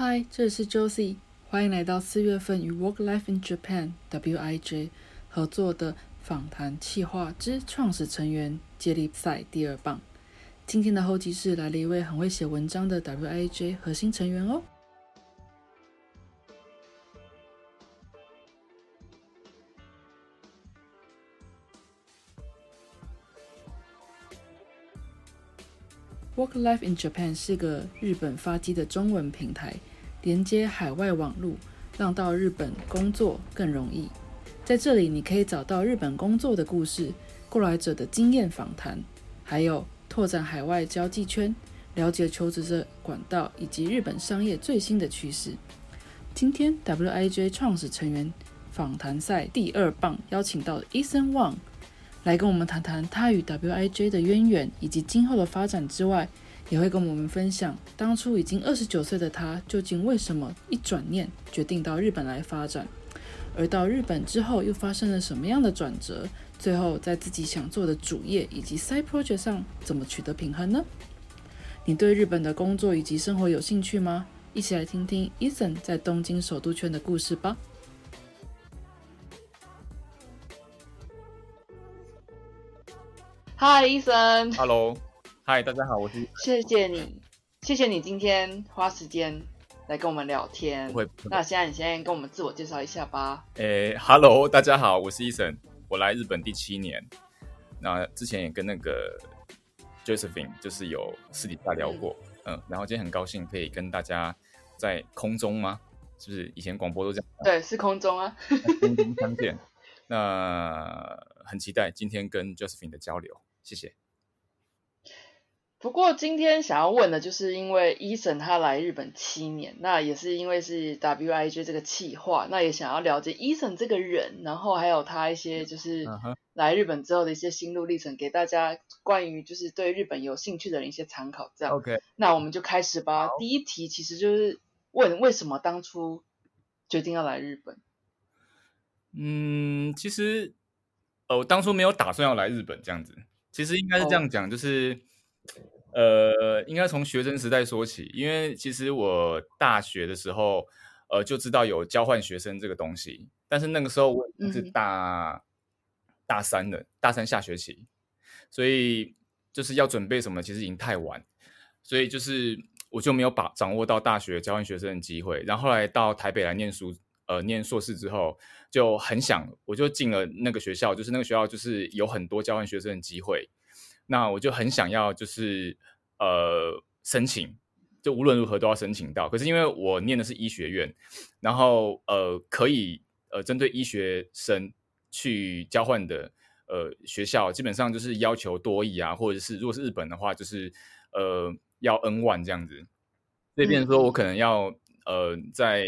嗨，这里是 Josie，欢迎来到四月份与 Work Life in Japan (WIJ) 合作的访谈企划之创始成员接力赛第二棒。今天的候机室来了一位很会写文章的 WIJ 核心成员哦。Work Life in Japan 是个日本发迹的中文平台，连接海外网路，让到日本工作更容易。在这里，你可以找到日本工作的故事、过来者的经验访谈，还有拓展海外交际圈、了解求职者管道以及日本商业最新的趋势。今天 WIJ 创始成员访谈赛第二棒邀请到 Ethan Wang。来跟我们谈谈他与 WIJ 的渊源以及今后的发展之外，也会跟我们分享当初已经二十九岁的他究竟为什么一转念决定到日本来发展，而到日本之后又发生了什么样的转折，最后在自己想做的主业以及 side project 上怎么取得平衡呢？你对日本的工作以及生活有兴趣吗？一起来听听 Ethan 在东京首都圈的故事吧。嗨，医生。Hello，嗨，大家好，我是。谢谢你，谢谢你今天花时间来跟我们聊天。会。那现在你先跟我们自我介绍一下吧。诶，Hello，大家好，我是医生，我来日本第七年。那之前也跟那个 Josephine 就是有私底下聊过，嗯，然后今天很高兴可以跟大家在空中吗？是不是以前广播都这样？对，是空中啊。空中相见。那很期待今天跟 Josephine 的交流。谢谢。不过今天想要问的，就是因为伊森他来日本七年，那也是因为是 WIJ 这个企划，那也想要了解伊森这个人，然后还有他一些就是来日本之后的一些心路历程，给大家关于就是对日本有兴趣的人一些参考。这样，OK，那我们就开始吧。第一题其实就是问为什么当初决定要来日本？嗯，其实呃，我当初没有打算要来日本这样子。其实应该是这样讲，就是，呃，应该从学生时代说起，因为其实我大学的时候，呃，就知道有交换学生这个东西，但是那个时候我是大大三的，大三下学期，所以就是要准备什么，其实已经太晚，所以就是我就没有把掌握到大学交换学生的机会，然后后来到台北来念书。呃，念硕士之后就很想，我就进了那个学校，就是那个学校就是有很多交换学生的机会，那我就很想要，就是呃申请，就无论如何都要申请到。可是因为我念的是医学院，然后呃可以呃针对医学生去交换的呃学校，基本上就是要求多亿啊，或者是如果是日本的话，就是呃要 N 万这样子，所以变成说我可能要呃在。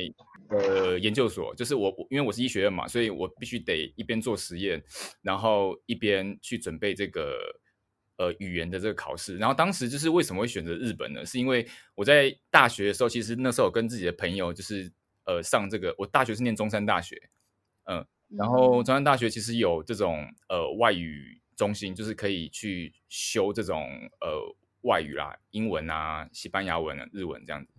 呃，研究所就是我我，因为我是医学院嘛，所以我必须得一边做实验，然后一边去准备这个呃语言的这个考试。然后当时就是为什么会选择日本呢？是因为我在大学的时候，其实那时候我跟自己的朋友就是呃上这个，我大学是念中山大学，嗯，然后中山大学其实有这种呃外语中心，就是可以去修这种呃外语啦，英文啊、西班牙文、日文这样子，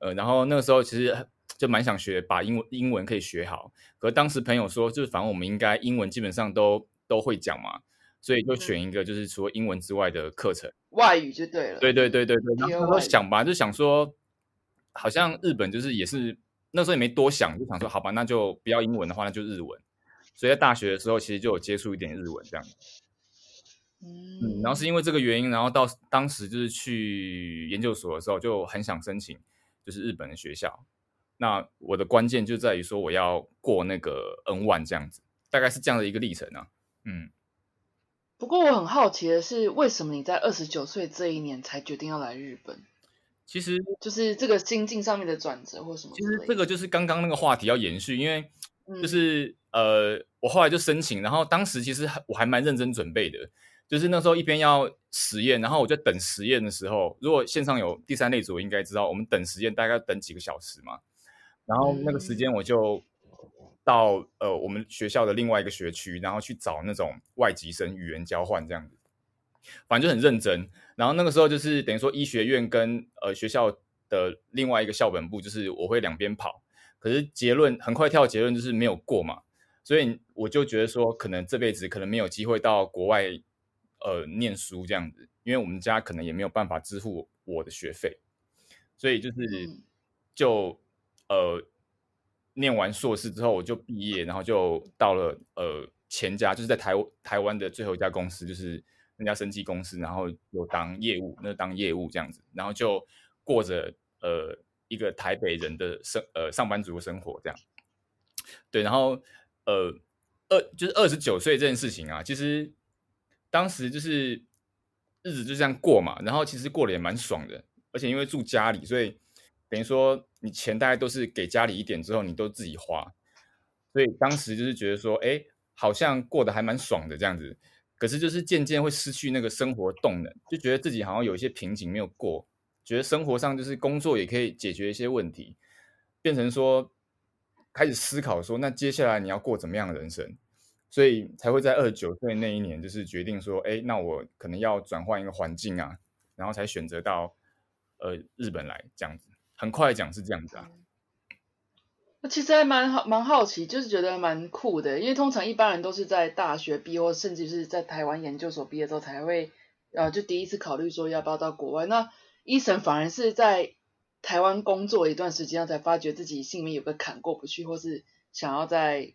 呃，然后那个时候其实。就蛮想学，把英文英文可以学好。可当时朋友说，就是反正我们应该英文基本上都都会讲嘛，所以就选一个就是除了英文之外的课程，外语就对了。对对对对对。然后想吧，就想说，好像日本就是也是那时候也没多想，就想说好吧，那就不要英文的话，那就日文。所以在大学的时候，其实就有接触一点日文这样。嗯，然后是因为这个原因，然后到当时就是去研究所的时候，就很想申请就是日本的学校。那我的关键就在于说，我要过那个 N 万这样子，大概是这样的一个历程啊。嗯。不过我很好奇的是，为什么你在二十九岁这一年才决定要来日本？其实就是这个心境上面的转折，或什么？其实这个就是刚刚那个话题要延续，因为就是呃，我后来就申请，然后当时其实我还蛮认真准备的，就是那时候一边要实验，然后我就等实验的时候，如果线上有第三类组，应该知道我们等实验大概等几个小时嘛。然后那个时间我就到呃我们学校的另外一个学区，然后去找那种外籍生语言交换这样子，反正就很认真。然后那个时候就是等于说医学院跟呃学校的另外一个校本部，就是我会两边跑，可是结论很快跳结论就是没有过嘛，所以我就觉得说，可能这辈子可能没有机会到国外呃念书这样子，因为我们家可能也没有办法支付我的学费，所以就是就呃念完硕士之后我就毕业，然后就到了呃前家，就是在台台湾的最后一家公司，就是那家生技公司，然后有当业务，那当业务这样子，然后就过着呃一个台北人的生呃上班族的生活这样，对，然后呃二就是二十九岁这件事情啊，其实当时就是日子就这样过嘛，然后其实过得也蛮爽的，而且因为住家里，所以等于说你钱大概都是给家里一点之后，你都自己花，所以当时就是觉得说，哎。好像过得还蛮爽的这样子，可是就是渐渐会失去那个生活动能，就觉得自己好像有一些瓶颈没有过，觉得生活上就是工作也可以解决一些问题，变成说开始思考说，那接下来你要过怎么样的人生？所以才会在二十九岁那一年，就是决定说，哎，那我可能要转换一个环境啊，然后才选择到呃日本来这样子。很快讲是这样子啊。那其实还蛮好，蛮好奇，就是觉得蛮酷的。因为通常一般人都是在大学毕业，或甚至是在台湾研究所毕业之后才会，呃，就第一次考虑说要不要到国外。那伊森反而是在台湾工作一段时间，才发觉自己心里面有个坎过不去，或是想要再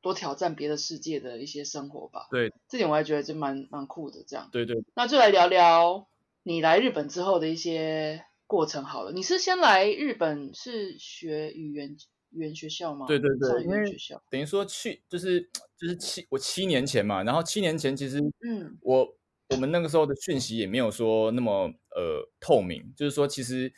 多挑战别的世界的一些生活吧。对，这点我还觉得就蛮蛮酷的。这样，对对。那就来聊聊你来日本之后的一些过程好了。你是先来日本是学语言？语言学校吗？对对对，语言学校等于说去就是就是七我七年前嘛，然后七年前其实嗯，我我们那个时候的讯息也没有说那么呃透明，就是说其实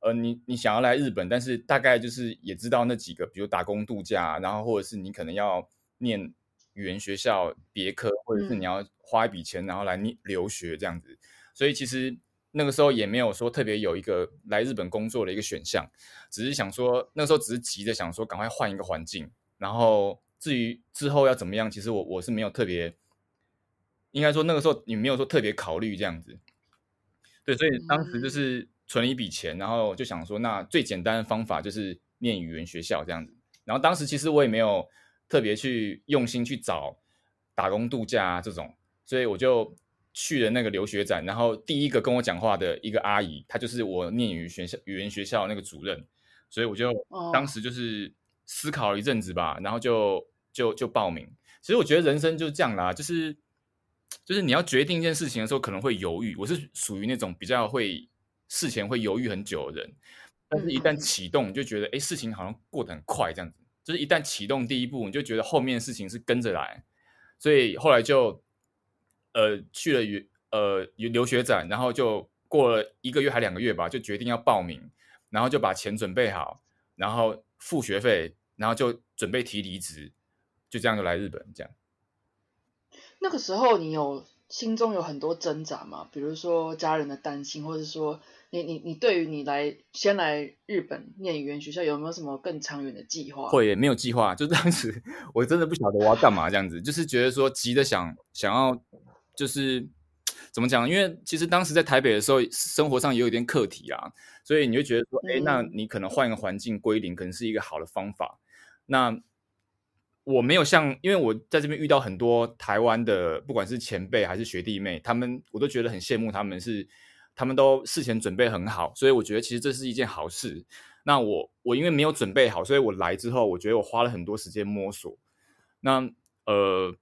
呃你你想要来日本，但是大概就是也知道那几个，比如打工度假，然后或者是你可能要念语言学校别科，或者是你要花一笔钱然后来念留学这样子，所以其实。那个时候也没有说特别有一个来日本工作的一个选项，只是想说那个时候只是急着想说赶快换一个环境，然后至于之后要怎么样，其实我我是没有特别，应该说那个时候你没有说特别考虑这样子，对，所以当时就是存了一笔钱，然后就想说那最简单的方法就是念语言学校这样子，然后当时其实我也没有特别去用心去找打工度假啊这种，所以我就。去了那个留学展，然后第一个跟我讲话的一个阿姨，她就是我念语学校语言学校那个主任，所以我就当时就是思考了一阵子吧，然后就就就报名。其实我觉得人生就是这样啦，就是就是你要决定一件事情的时候，可能会犹豫。我是属于那种比较会事前会犹豫很久的人，但是一旦启动，就觉得哎，事情好像过得很快这样子。就是一旦启动第一步，你就觉得后面的事情是跟着来，所以后来就。呃，去了留呃留学展，然后就过了一个月还两个月吧，就决定要报名，然后就把钱准备好，然后付学费，然后就准备提离职，就这样就来日本这样。那个时候你有心中有很多挣扎吗？比如说家人的担心，或者说你你你对于你来先来日本念语言学校有没有什么更长远的计划？会没有计划，就当时 我真的不晓得我要干嘛这样子，就是觉得说急着想想要。就是怎么讲？因为其实当时在台北的时候，生活上也有一点课题啊，所以你就觉得说，哎，那你可能换一个环境归零，可能是一个好的方法。那我没有像，因为我在这边遇到很多台湾的，不管是前辈还是学弟妹，他们我都觉得很羡慕，他们是他们都事前准备很好，所以我觉得其实这是一件好事。那我我因为没有准备好，所以我来之后，我觉得我花了很多时间摸索。那呃，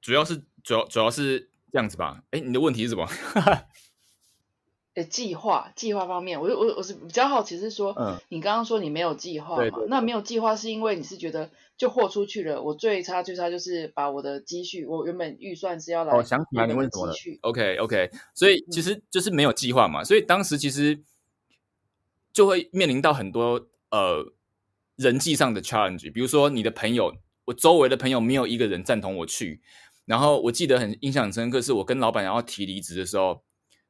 主要是。主要主要是这样子吧，哎，你的问题是什么？哎，计划计划方面，我我我是比较好奇，是说，嗯，你刚刚说你没有计划嘛？那没有计划是因为你是觉得就豁出去了，我最差最差就是把我的积蓄，我原本预算是要来，哦，想起来你问什么了？OK OK，所以其实就是没有计划嘛，所以当时其实就会面临到很多呃人际上的 challenge，比如说你的朋友，我周围的朋友没有一个人赞同我去。然后我记得很印象很深刻，是我跟老板要提离职的时候，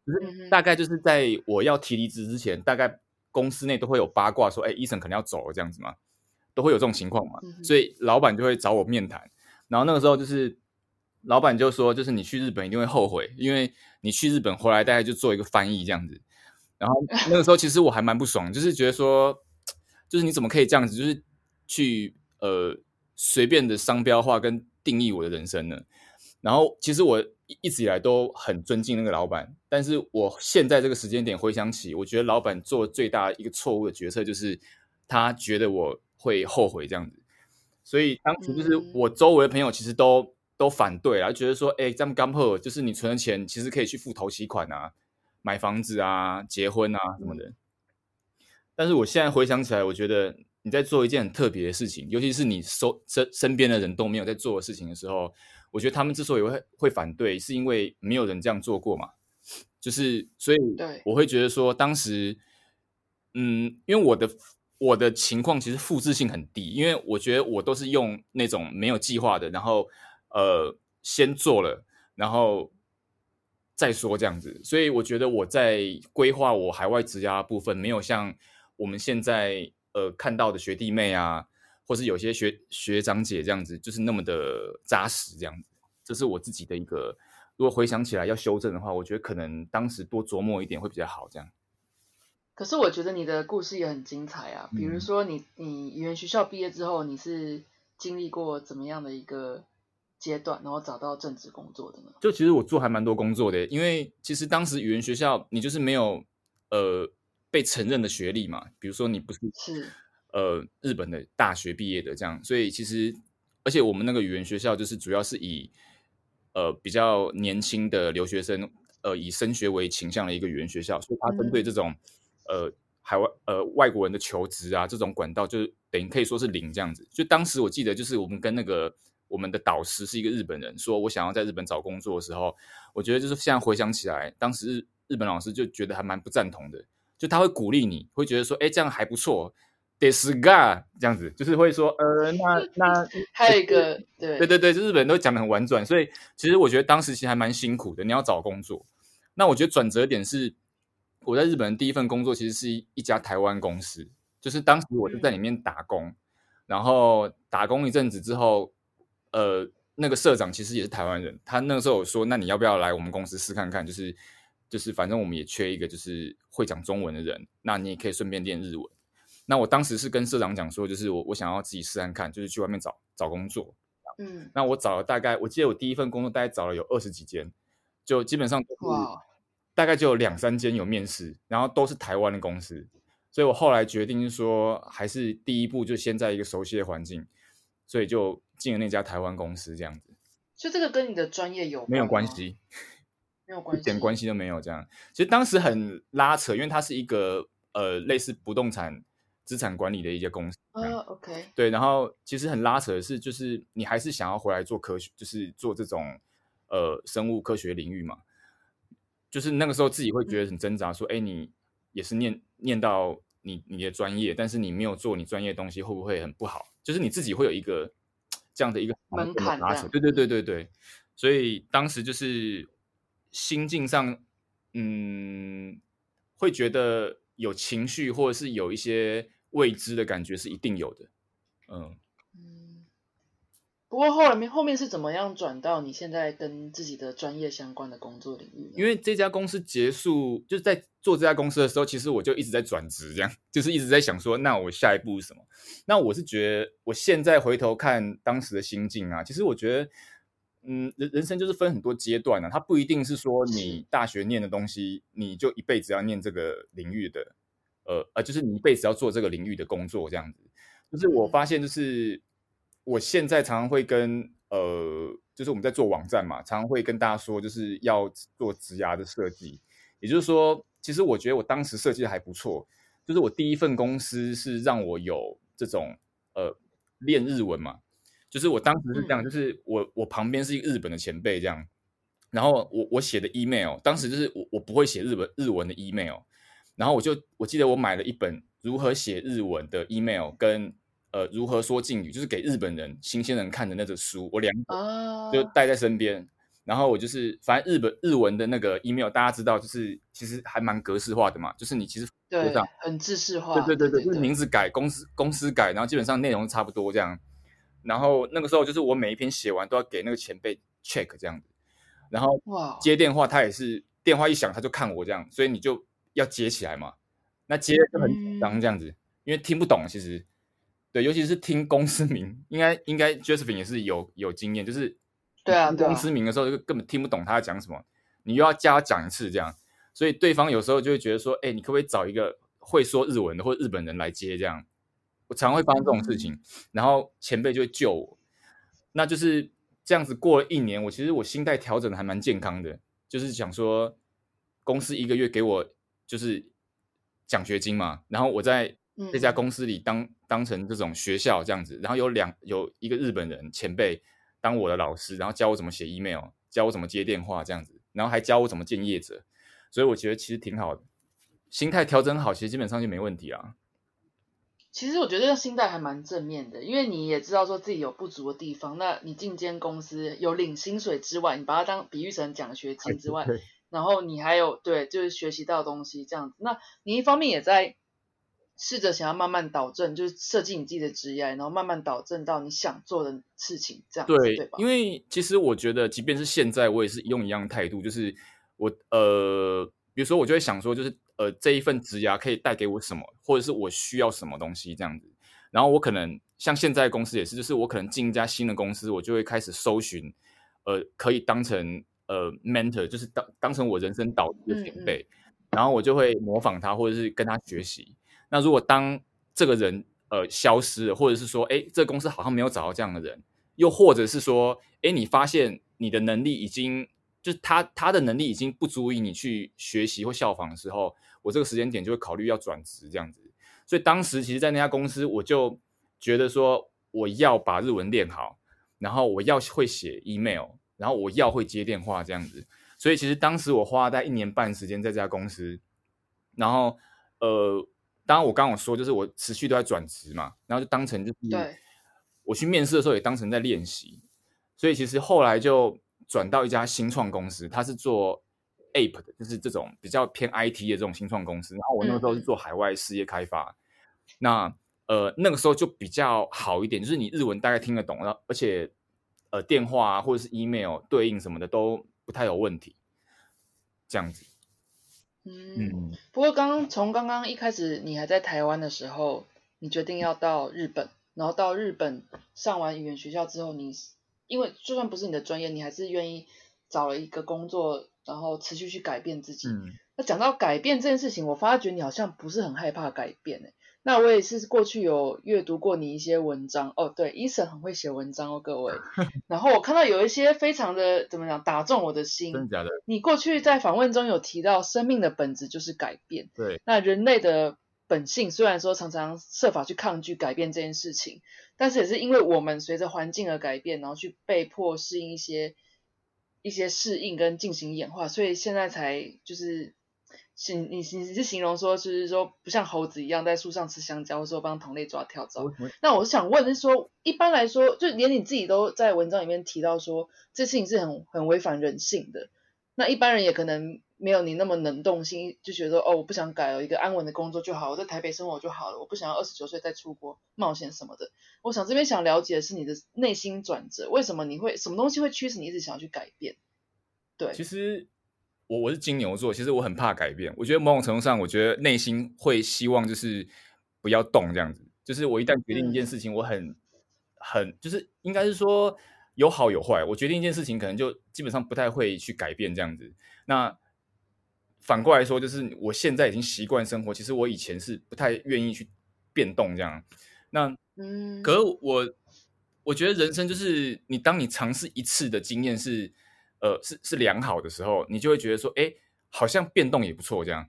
就是大概就是在我要提离职之前，大概公司内都会有八卦说，哎，医生可能要走了这样子嘛，都会有这种情况嘛，所以老板就会找我面谈。然后那个时候就是老板就说，就是你去日本一定会后悔，因为你去日本回来大概就做一个翻译这样子。然后那个时候其实我还蛮不爽，就是觉得说，就是你怎么可以这样子，就是去呃随便的商标化跟定义我的人生呢？然后其实我一直以来都很尊敬那个老板，但是我现在这个时间点回想起，我觉得老板做最大一个错误的决策就是他觉得我会后悔这样子，所以当时就是我周围的朋友其实都都反对啊，觉得说，哎，这么刚破，就是你存的钱其实可以去付头期款啊。买房子啊，结婚啊什么的，但是我现在回想起来，我觉得你在做一件很特别的事情，尤其是你身身身边的人都没有在做的事情的时候，我觉得他们之所以会会反对，是因为没有人这样做过嘛。就是所以，我会觉得说，当时，嗯，因为我的我的情况其实复制性很低，因为我觉得我都是用那种没有计划的，然后呃，先做了，然后。再说这样子，所以我觉得我在规划我海外职涯部分，没有像我们现在呃看到的学弟妹啊，或是有些学学长姐这样子，就是那么的扎实这样子。这是我自己的一个，如果回想起来要修正的话，我觉得可能当时多琢磨一点会比较好。这样。可是我觉得你的故事也很精彩啊，比如说你你语言学校毕业之后，你是经历过怎么样的一个？阶段，然后找到正职工作的呢？就其实我做还蛮多工作的，因为其实当时语言学校你就是没有呃被承认的学历嘛，比如说你不是是呃日本的大学毕业的这样，所以其实而且我们那个语言学校就是主要是以呃比较年轻的留学生呃以升学为倾向的一个语言学校，所以它针对这种呃海外呃外国人的求职啊这种管道，就是等于可以说是零这样子。就当时我记得就是我们跟那个。我们的导师是一个日本人，说我想要在日本找工作的时候，我觉得就是现在回想起来，当时日日本老师就觉得还蛮不赞同的，就他会鼓励你，会觉得说，哎，这样还不错，this guy 这样子，就是会说，呃，那那还有一个，对对对对，就日本人都讲的很婉转，所以其实我觉得当时其实还蛮辛苦的，你要找工作。那我觉得转折点是，我在日本的第一份工作其实是一一家台湾公司，就是当时我就在里面打工，然后打工一阵子之后。呃，那个社长其实也是台湾人，他那个时候有说，那你要不要来我们公司试看看？就是就是，反正我们也缺一个就是会讲中文的人，那你也可以顺便练日文。那我当时是跟社长讲说，就是我我想要自己试看看，就是去外面找找工作。嗯，那我找了大概，我记得我第一份工作大概找了有二十几间，就基本上哇，大概就有两三间有面试，然后都是台湾的公司，所以我后来决定说，还是第一步就先在一个熟悉的环境。所以就进了那家台湾公司，这样子。所以这个跟你的专业有没有关系？没有 关系，一点关系都没有。这样，其实当时很拉扯，因为它是一个呃类似不动产资产管理的一些公司。哦，OK。对，然后其实很拉扯的是，就是你还是想要回来做科学，就是做这种呃生物科学领域嘛。就是那个时候自己会觉得很挣扎，说：“哎，你也是念念到你你的专业，但是你没有做你专业的东西，会不会很不好？”就是你自己会有一个这样的一个门槛拉扯，对对对对对，所以当时就是心境上，嗯，会觉得有情绪或者是有一些未知的感觉是一定有的，嗯嗯。不过后来面后面是怎么样转到你现在跟自己的专业相关的工作领域？因为这家公司结束，就是在做这家公司的时候，其实我就一直在转职，这样就是一直在想说，那我下一步是什么？那我是觉得，我现在回头看当时的心境啊，其实我觉得，嗯，人人生就是分很多阶段啊，它不一定是说你大学念的东西，你就一辈子要念这个领域的，呃呃，就是你一辈子要做这个领域的工作这样子。就是我发现，就是。我现在常常会跟呃，就是我们在做网站嘛，常常会跟大家说，就是要做职涯的设计。也就是说，其实我觉得我当时设计的还不错。就是我第一份公司是让我有这种呃练日文嘛，就是我当时是这样，就是我我旁边是一个日本的前辈这样，然后我我写的 email，当时就是我我不会写日本日文的 email，然后我就我记得我买了一本如何写日文的 email 跟。呃，如何说敬语，就是给日本人、新鲜人看的那种书，我两本就带在身边。然后我就是，反正日本日文的那个 email，大家知道，就是其实还蛮格式化的嘛，就是你其实对很制式化，对对对对，就是名字改，公司公司改，然后基本上内容差不多这样。然后那个时候，就是我每一篇写完都要给那个前辈 check 这样子。然后接电话，他也是电话一响他就看我这样，所以你就。要接起来嘛，那接就很紧张这样子，因为听不懂其实，对，尤其是听公司名，应该应该 Josephine 也是有有经验，就是对啊，公司名的时候就根本听不懂他在讲什么，你又要加他讲一次这样，所以对方有时候就会觉得说，哎，你可不可以找一个会说日文的或者日本人来接这样？我常会发生这种事情，然后前辈就会救我，那就是这样子过了一年，我其实我心态调整的还蛮健康的，就是想说公司一个月给我就是奖学金嘛，然后我在这家公司里当当成这种学校这样子，然后有两有一个日本人前辈当我的老师，然后教我怎么写 email，教我怎么接电话这样子，然后还教我怎么见业者，所以我觉得其实挺好的，心态调整好，其实基本上就没问题啊。其实我觉得心态还蛮正面的，因为你也知道说自己有不足的地方。那你进间公司有领薪水之外，你把它当比喻成奖学金之外，然后你还有对，就是学习到东西这样子。那你一方面也在试着想要慢慢导正，就是设计你自己的职业，然后慢慢导正到你想做的事情这样。对，对吧？因为其实我觉得，即便是现在，我也是用一样态度，就是我呃，比如说我就会想说，就是。呃，这一份职涯可以带给我什么，或者是我需要什么东西这样子。然后我可能像现在公司也是，就是我可能进一家新的公司，我就会开始搜寻，呃，可以当成呃 mentor，就是当当成我人生导师的前辈。然后我就会模仿他，或者是跟他学习。那如果当这个人呃消失了，或者是说，哎，这个公司好像没有找到这样的人，又或者是说，哎，你发现你的能力已经。就是他他的能力已经不足以你去学习或效仿的时候，我这个时间点就会考虑要转职这样子。所以当时其实，在那家公司，我就觉得说，我要把日文练好，然后我要会写 email，然后我要会接电话这样子。所以其实当时我花在一年半时间在这家公司，然后呃，当然我刚刚说就是我持续都在转职嘛，然后就当成就是我去面试的时候也当成在练习。所以其实后来就。转到一家新创公司，它是做 App 的，就是这种比较偏 IT 的这种新创公司。然后我那个时候是做海外事业开发，那呃那个时候就比较好一点，就是你日文大概听得懂，然后而且呃电话啊或者是 email 对应什么的都不太有问题，这样子。嗯，不过刚刚从刚刚一开始你还在台湾的时候，你决定要到日本，然后到日本上完语言学校之后，你。因为就算不是你的专业，你还是愿意找了一个工作，然后持续去改变自己。那讲到改变这件事情，我发觉你好像不是很害怕改变诶。那我也是过去有阅读过你一些文章哦，对，伊森很会写文章哦，各位。然后我看到有一些非常的怎么讲，打中我的心。真的假的？你过去在访问中有提到，生命的本质就是改变。对。那人类的本性虽然说常常设法去抗拒改变这件事情。但是也是因为我们随着环境而改变，然后去被迫适应一些一些适应跟进行演化，所以现在才就是形你你是形容说，就是说不像猴子一样在树上吃香蕉，或者说帮同类抓跳蚤。那我是想问，是说一般来说，就连你自己都在文章里面提到说，这事情是很很违反人性的。那一般人也可能。没有你那么能动性，就觉得哦，我不想改了，一个安稳的工作就好，我在台北生活就好了，我不想要二十九岁再出国冒险什么的。我想这边想了解的是你的内心转折，为什么你会什么东西会驱使你一直想要去改变？对，其实我我是金牛座，其实我很怕改变。我觉得某种程度上，我觉得内心会希望就是不要动这样子，就是我一旦决定一件事情，我很很就是应该是说有好有坏。我决定一件事情，可能就基本上不太会去改变这样子。那反过来说，就是我现在已经习惯生活。其实我以前是不太愿意去变动这样。那嗯，可是我我觉得人生就是你，当你尝试一次的经验是呃是是良好的时候，你就会觉得说，哎，好像变动也不错，这样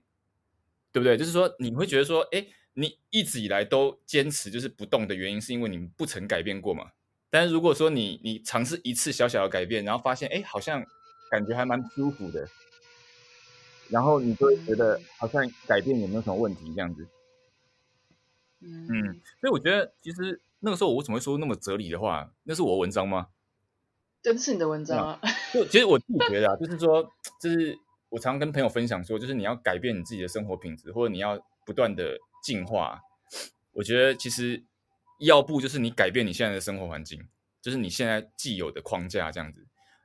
对不对？就是说你会觉得说，哎，你一直以来都坚持就是不动的原因，是因为你不曾改变过嘛。但是如果说你你尝试一次小小的改变，然后发现哎，好像感觉还蛮舒服的。然后你就会觉得好像改变也没有什么问题这样子，嗯，所以我觉得其实那个时候我怎么会说那么哲理的话？那是我文章吗？真是你的文章啊！就其实我自己觉得啊，就是说，就是我常跟朋友分享说，就是你要改变你自己的生活品质，或者你要不断的进化。我觉得其实要不就是你改变你现在的生活环境，就是你现在既有的框架这样子；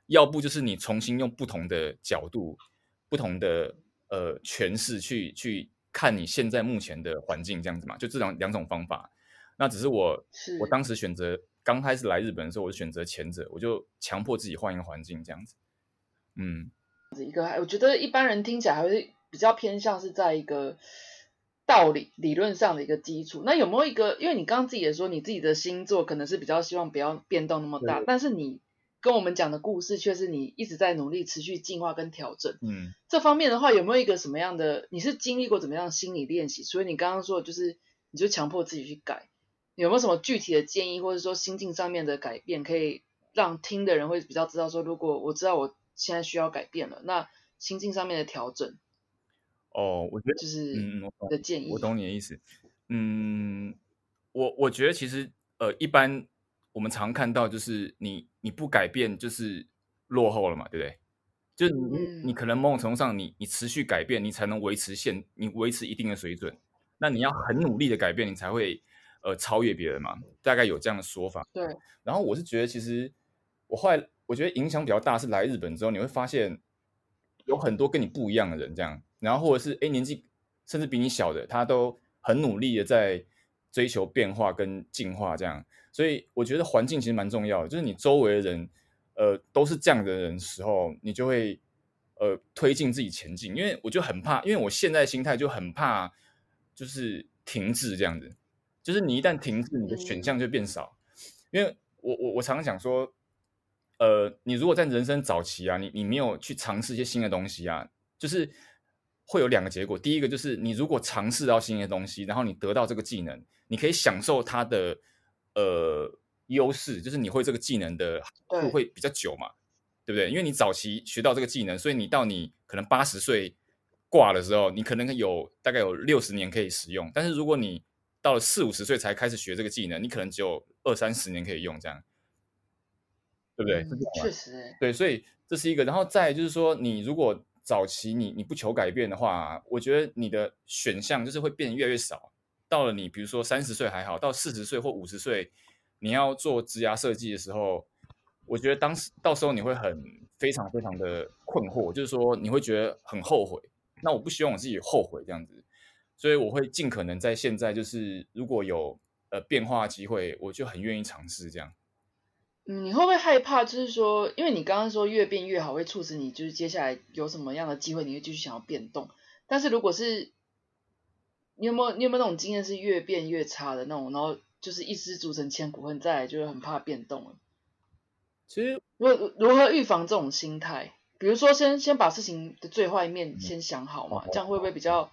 要不就是你重新用不同的角度。不同的呃诠释去去看你现在目前的环境这样子嘛，就这两两种方法。那只是我是我当时选择刚开始来日本的时候，我就选择前者，我就强迫自己换一个环境这样子。嗯，一个，我觉得一般人听起来还会比较偏向是在一个道理理论上的一个基础。那有没有一个？因为你刚刚自己也说，你自己的星座可能是比较希望不要变动那么大，但是你跟我们讲的故事却是你一直在努力持续进化跟调整。嗯，这方面的话，有没有一个什么样的？你是经历过怎么样的心理练习？所以你刚刚说的就是，你就强迫自己去改，有没有什么具体的建议，或者说心境上面的改变，可以让听的人会比较知道说，如果我知道我现在需要改变了，那心境上面的调整哦，我觉得就是嗯嗯，我懂的建议。我懂你的意思。嗯，我我觉得其实呃，一般我们常看到就是你你不改变就是落后了嘛，对不对？就你你可能某种程度上你你持续改变，你才能维持现你维持一定的水准。那你要很努力的改变，你才会呃超越别人嘛，大概有这样的说法。对，然后我是觉得，其实我后来我觉得影响比较大是来日本之后，你会发现有很多跟你不一样的人，这样，然后或者是哎年纪甚至比你小的，他都很努力的在追求变化跟进化，这样。所以我觉得环境其实蛮重要的，就是你周围的人，呃，都是这样的人时候，你就会呃推进自己前进。因为我就很怕，因为我现在心态就很怕，就是停滞这样子。就是你一旦停滞，你的选项就变少。因为我我我常常讲说，呃，你如果在人生早期啊，你你没有去尝试一些新的东西啊，就是会有两个结果。第一个就是你如果尝试到新的东西，然后你得到这个技能，你可以享受它的呃优势，就是你会这个技能的会比较久嘛，对不对？因为你早期学到这个技能，所以你到你可能八十岁挂的时候，你可能有大概有六十年可以使用。但是如果你到了四五十岁才开始学这个技能，你可能只有二三十年可以用，这样，对不对？确实欸，对，所以这是一个。然后再就是说，你如果早期你你不求改变的话，我觉得你的选项就是会变得越来越少。到了你比如说三十岁还好，到四十岁或五十岁，你要做职涯设计的时候，我觉得当时到时候你会很非常非常的困惑，就是说你会觉得很后悔。那我不希望我自己后悔这样子，所以我会尽可能在现在就是如果有呃变化的机会，我就很愿意尝试这样。嗯，你会不会害怕？就是说，因为你刚刚说越变越好，会促使你就是接下来有什么样的机会，你会继续想要变动。但是如果是你有没有你有没有那种经验是越变越差的那种，然后就是一失足成千古恨，再来就是很怕变动了。其实如如何预防这种心态？比如说先先把事情的最坏面先想好嘛，哦这样会不会比较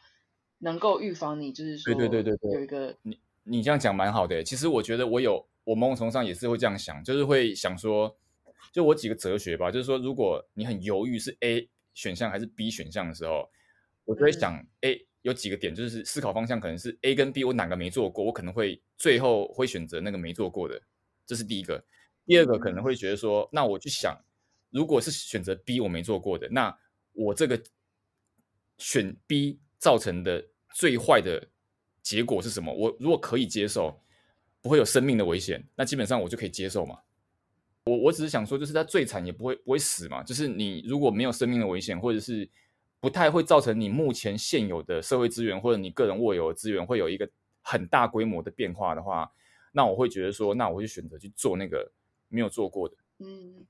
能够预防你就是说对对对对对有一个你你这样讲蛮好的。其实我觉得我有，我某种程度上也是会这样想，就是会想说，就我几个哲学吧，就是说，如果你很犹豫是 A 选项还是 B 选项的时候，我就会想 A 有几个点，就是思考方向可能是 A 跟 B，我哪个没做过，我可能会最后会选择那个没做过的，这是第一个。第二个可能会觉得说，那我去想，如果是选择 B 我没做过的，那我这个选 B 造成的最坏的结果是什么？我如果可以接受，不会有生命的危险，那基本上我就可以接受嘛。我我只是想说，就是他最惨也不会不会死嘛。就是你如果没有生命的危险，或者是不太会造成你目前现有的社会资源或者你个人握有的资源会有一个很大规模的变化的话，那我会觉得说，那我会选择去做那个没有做过的。嗯。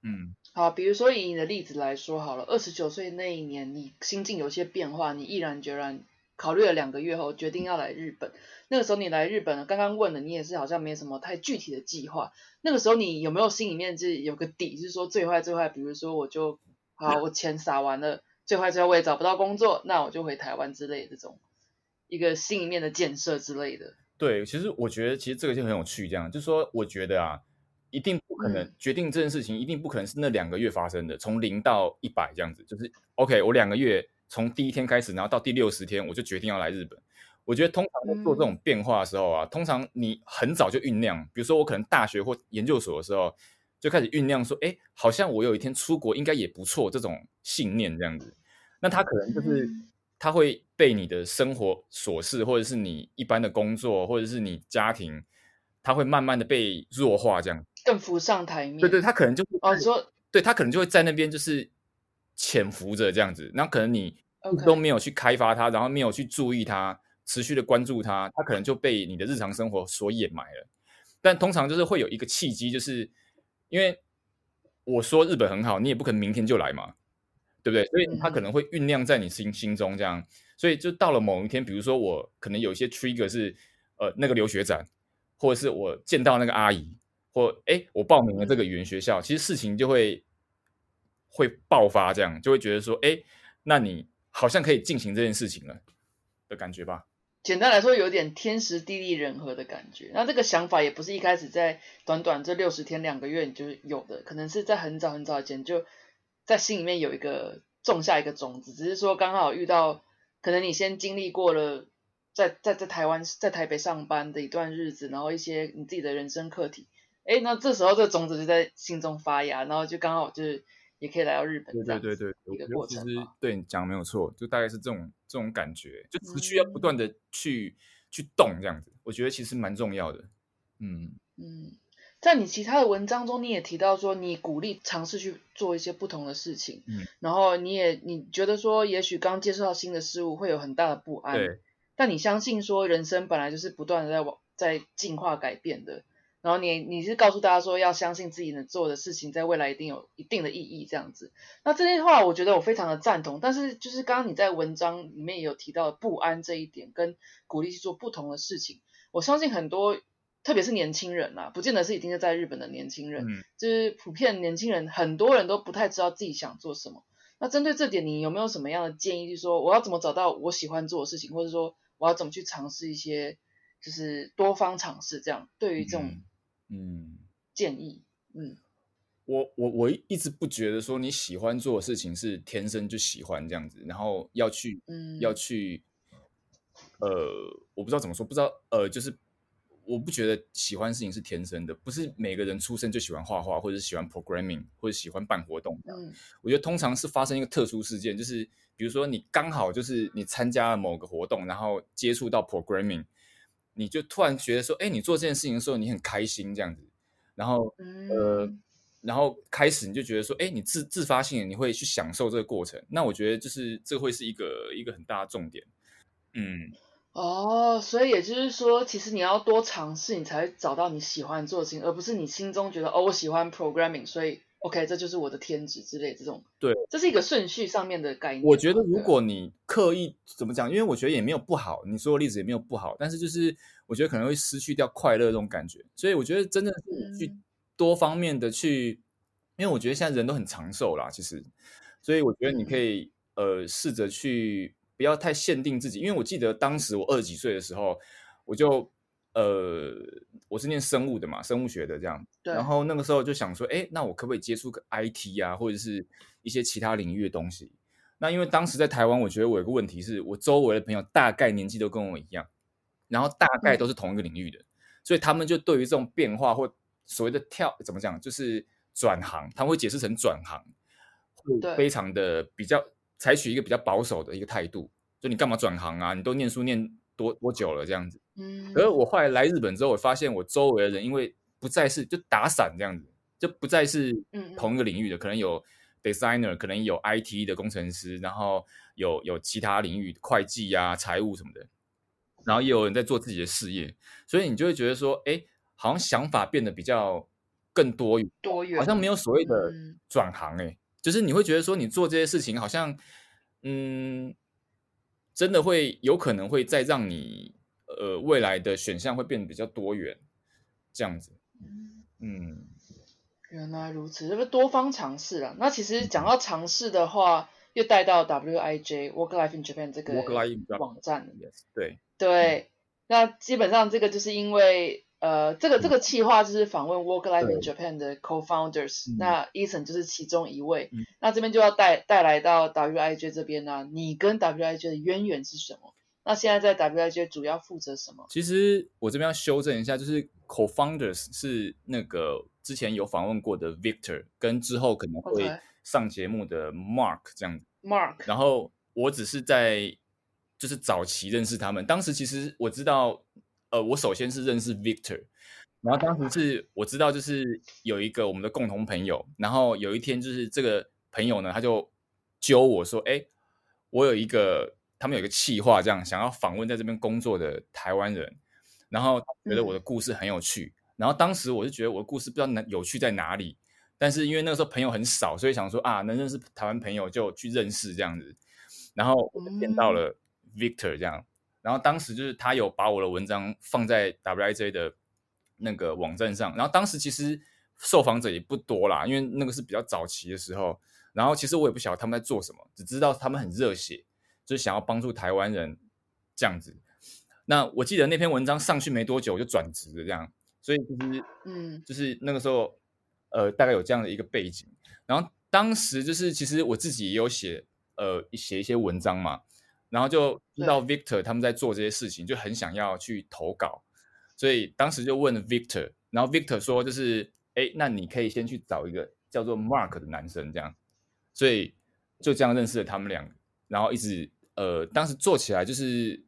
嗯，好，比如说以你的例子来说好了，二十九岁那一年，你心境有些变化，你毅然决然考虑了两个月后，决定要来日本。那个时候你来日本了，刚刚问了，你也是好像没什么太具体的计划。那个时候你有没有心里面是有个底，是说最坏最坏，比如说我就好，我钱撒完了，最坏最坏我也找不到工作，那我就回台湾之类的这种一个心里面的建设之类的。对，其实我觉得其实这个就很有趣，这样就是说，我觉得啊，一定不可能、嗯决定这件事情，一定不可能是那两个月发生的，从零到一百这样子，就是 OK，我两个月从第一天开始，然后到第六十天，我就决定要来日本。我觉得通常在做这种变化的时候啊，通常你很早就酝酿，比如说我可能大学或研究所的时候就开始酝酿说，哎，好像我有一天出国应该也不错，这种信念这样子。那他可能就是嗯他会被你的生活琐事，或者是你一般的工作，或者是你家庭，他会慢慢的被弱化，这样。更浮上台面。对对，他可能就哦，你说对他可能就会在那边就是潜伏着这样子，那可能你都没有去开发它，然后没有去注意它，持续的关注它，它可能就被你的日常生活所掩埋了。但通常就是会有一个契机，就是因为我说日本很好，你也不可能明天就来嘛，对不对？所以它可能会酝酿在你心心中这样，所以就到了某一天，比如说我可能有一些 trigger 是呃那个留学展，或者是我见到那个阿姨，或哎我报名了这个语言学校，其实事情就会会爆发，这样就会觉得说，哎，那你好像可以进行这件事情了的感觉吧。简单来说，有点天时地利人和的感觉。那这个想法也不是一开始在短短这六十天两个月你就有的，可能是在很早很早以前就在心里面有一个种下一个种子，只是说刚好遇到，可能你先经历过了在在在台湾在台北上班的一段日子，然后一些你自己的人生课题，哎，那这时候这个种子就在心中发芽，然后就刚好就是。也可以来到日本，对对对对，一个过程。其实对你讲没有错，就大概是这种这种感觉，就持续要不断的去去动这样子，我觉得其实蛮重要的。嗯嗯，在你其他的文章中，你也提到说，你鼓励尝试去做一些不同的事情，嗯，然后你也你觉得说，也许刚接触到新的事物会有很大的不安，对，但你相信说，人生本来就是不断的在往在进化改变的。然后你你是告诉大家说要相信自己能做的事情，在未来一定有一定的意义这样子。那这些话我觉得我非常的赞同。但是就是刚刚你在文章里面也有提到不安这一点，跟鼓励去做不同的事情。我相信很多，特别是年轻人啊，不见得是一定是在日本的年轻人，就是普遍年轻人很多人都不太知道自己想做什么。那针对这点，你有没有什么样的建议？就是说我要怎么找到我喜欢做的事情，或者说我要怎么去尝试一些，就是多方尝试这样。对于这种。嗯，建议，嗯，我我我一直不觉得说你喜欢做的事情是天生就喜欢这样子，然后要去，嗯，要去，呃，我不知道怎么说，不知道，呃，就是我不觉得喜欢事情是天生的，不是每个人出生就喜欢画画，或者喜欢 programming，或者喜欢办活动。嗯，我觉得通常是发生一个特殊事件，就是比如说你刚好就是你参加了某个活动，然后接触到 programming。你就突然觉得说，哎，你做这件事情的时候，你很开心这样子，然后呃，然后开始你就觉得说，哎，你自自发性的你会去享受这个过程。那我觉得就是这会是一个一个很大的重点。嗯，哦，所以也就是说，其实你要多尝试，你才会找到你喜欢做的事情，而不是你心中觉得哦，我喜欢 programming，所以。OK，这就是我的天职之类这种，对，这是一个顺序上面的概念。我觉得如果你刻意怎么讲，因为我觉得也没有不好，你说的例子也没有不好，但是就是我觉得可能会失去掉快乐这种感觉。所以我觉得真的是去多方面的去，因为我觉得现在人都很长寿啦，其实，所以我觉得你可以呃试着去不要太限定自己，因为我记得当时我二十几岁的时候，我就。呃，我是念生物的嘛，生物学的这样。对。然后那个时候就想说，哎，那我可不可以接触个 IT 啊，或者是一些其他领域的东西？那因为当时在台湾，我觉得我有个问题是，我周围的朋友大概年纪都跟我一样，然后大概都是同一个领域的，所以他们就对于这种变化或所谓的跳怎么讲，就是转行，他们会解释成转行，会非常的比较采取一个比较保守的一个态度，就你干嘛转行啊？你都念书念多多久了这样子？嗯，而我后来来日本之后，我发现我周围的人，因为不再是就打散这样子，就不再是同一个领域的，可能有 designer，可能有 IT 的工程师，然后有有其他领域会计呀、财务什么的，然后也有人在做自己的事业，所以你就会觉得说，哎，好像想法变得比较更多元，多元，好像没有所谓的转行，哎，就是你会觉得说，你做这些事情，好像嗯，真的会有可能会再让你。呃，未来的选项会变得比较多元，这样子。嗯，原来如此，这个多方尝试了。那其实讲到尝试的话，又带到 W I J Work Life in Japan 这个网站。对。对，那基本上这个就是因为呃，这个这个企划就是访问 Work Life in Japan 的 Co-founders，那 Ethan 就是其中一位。那这边就要带带来到 W I J 这边呢，你跟 W I J 的渊源是什么？那现在在 WIJ 主要负责什么？其实我这边要修正一下，就是 co-founders 是那个之前有访问过的 Victor，跟之后可能会上节目的 Mark 这样子。Mark，然后我只是在就是早期认识他们，当时其实我知道，呃，我首先是认识 Victor，然后当时是我知道就是有一个我们的共同朋友，然后有一天就是这个朋友呢，他就揪我说，哎。我有一个他们有一个企划，这样想要访问在这边工作的台湾人，然后觉得我的故事很有趣，然后当时我就觉得我的故事不知道能有趣在哪里，但是因为那个时候朋友很少，所以想说啊，能认识台湾朋友就去认识这样子，然后我就见到了 Victor 这样，然后当时就是他有把我的文章放在 WIJ 的那个网站上，然后当时其实受访者也不多啦，因为那个是比较早期的时候。然后其实我也不晓得他们在做什么，只知道他们很热血，就是想要帮助台湾人这样子。那我记得那篇文章上去没多久，我就转职了这样。所以就是，嗯，就是那个时候，呃，大概有这样的一个背景。然后当时就是其实我自己也有写，呃，写一些文章嘛。然后就知道 Victor 他们在做这些事情，就很想要去投稿。所以当时就问 Victor，然后 Victor 说，就是，哎，那你可以先去找一个叫做 Mark 的男生这样。所以就这样认识了他们两个，然后一直呃，当时做起来就是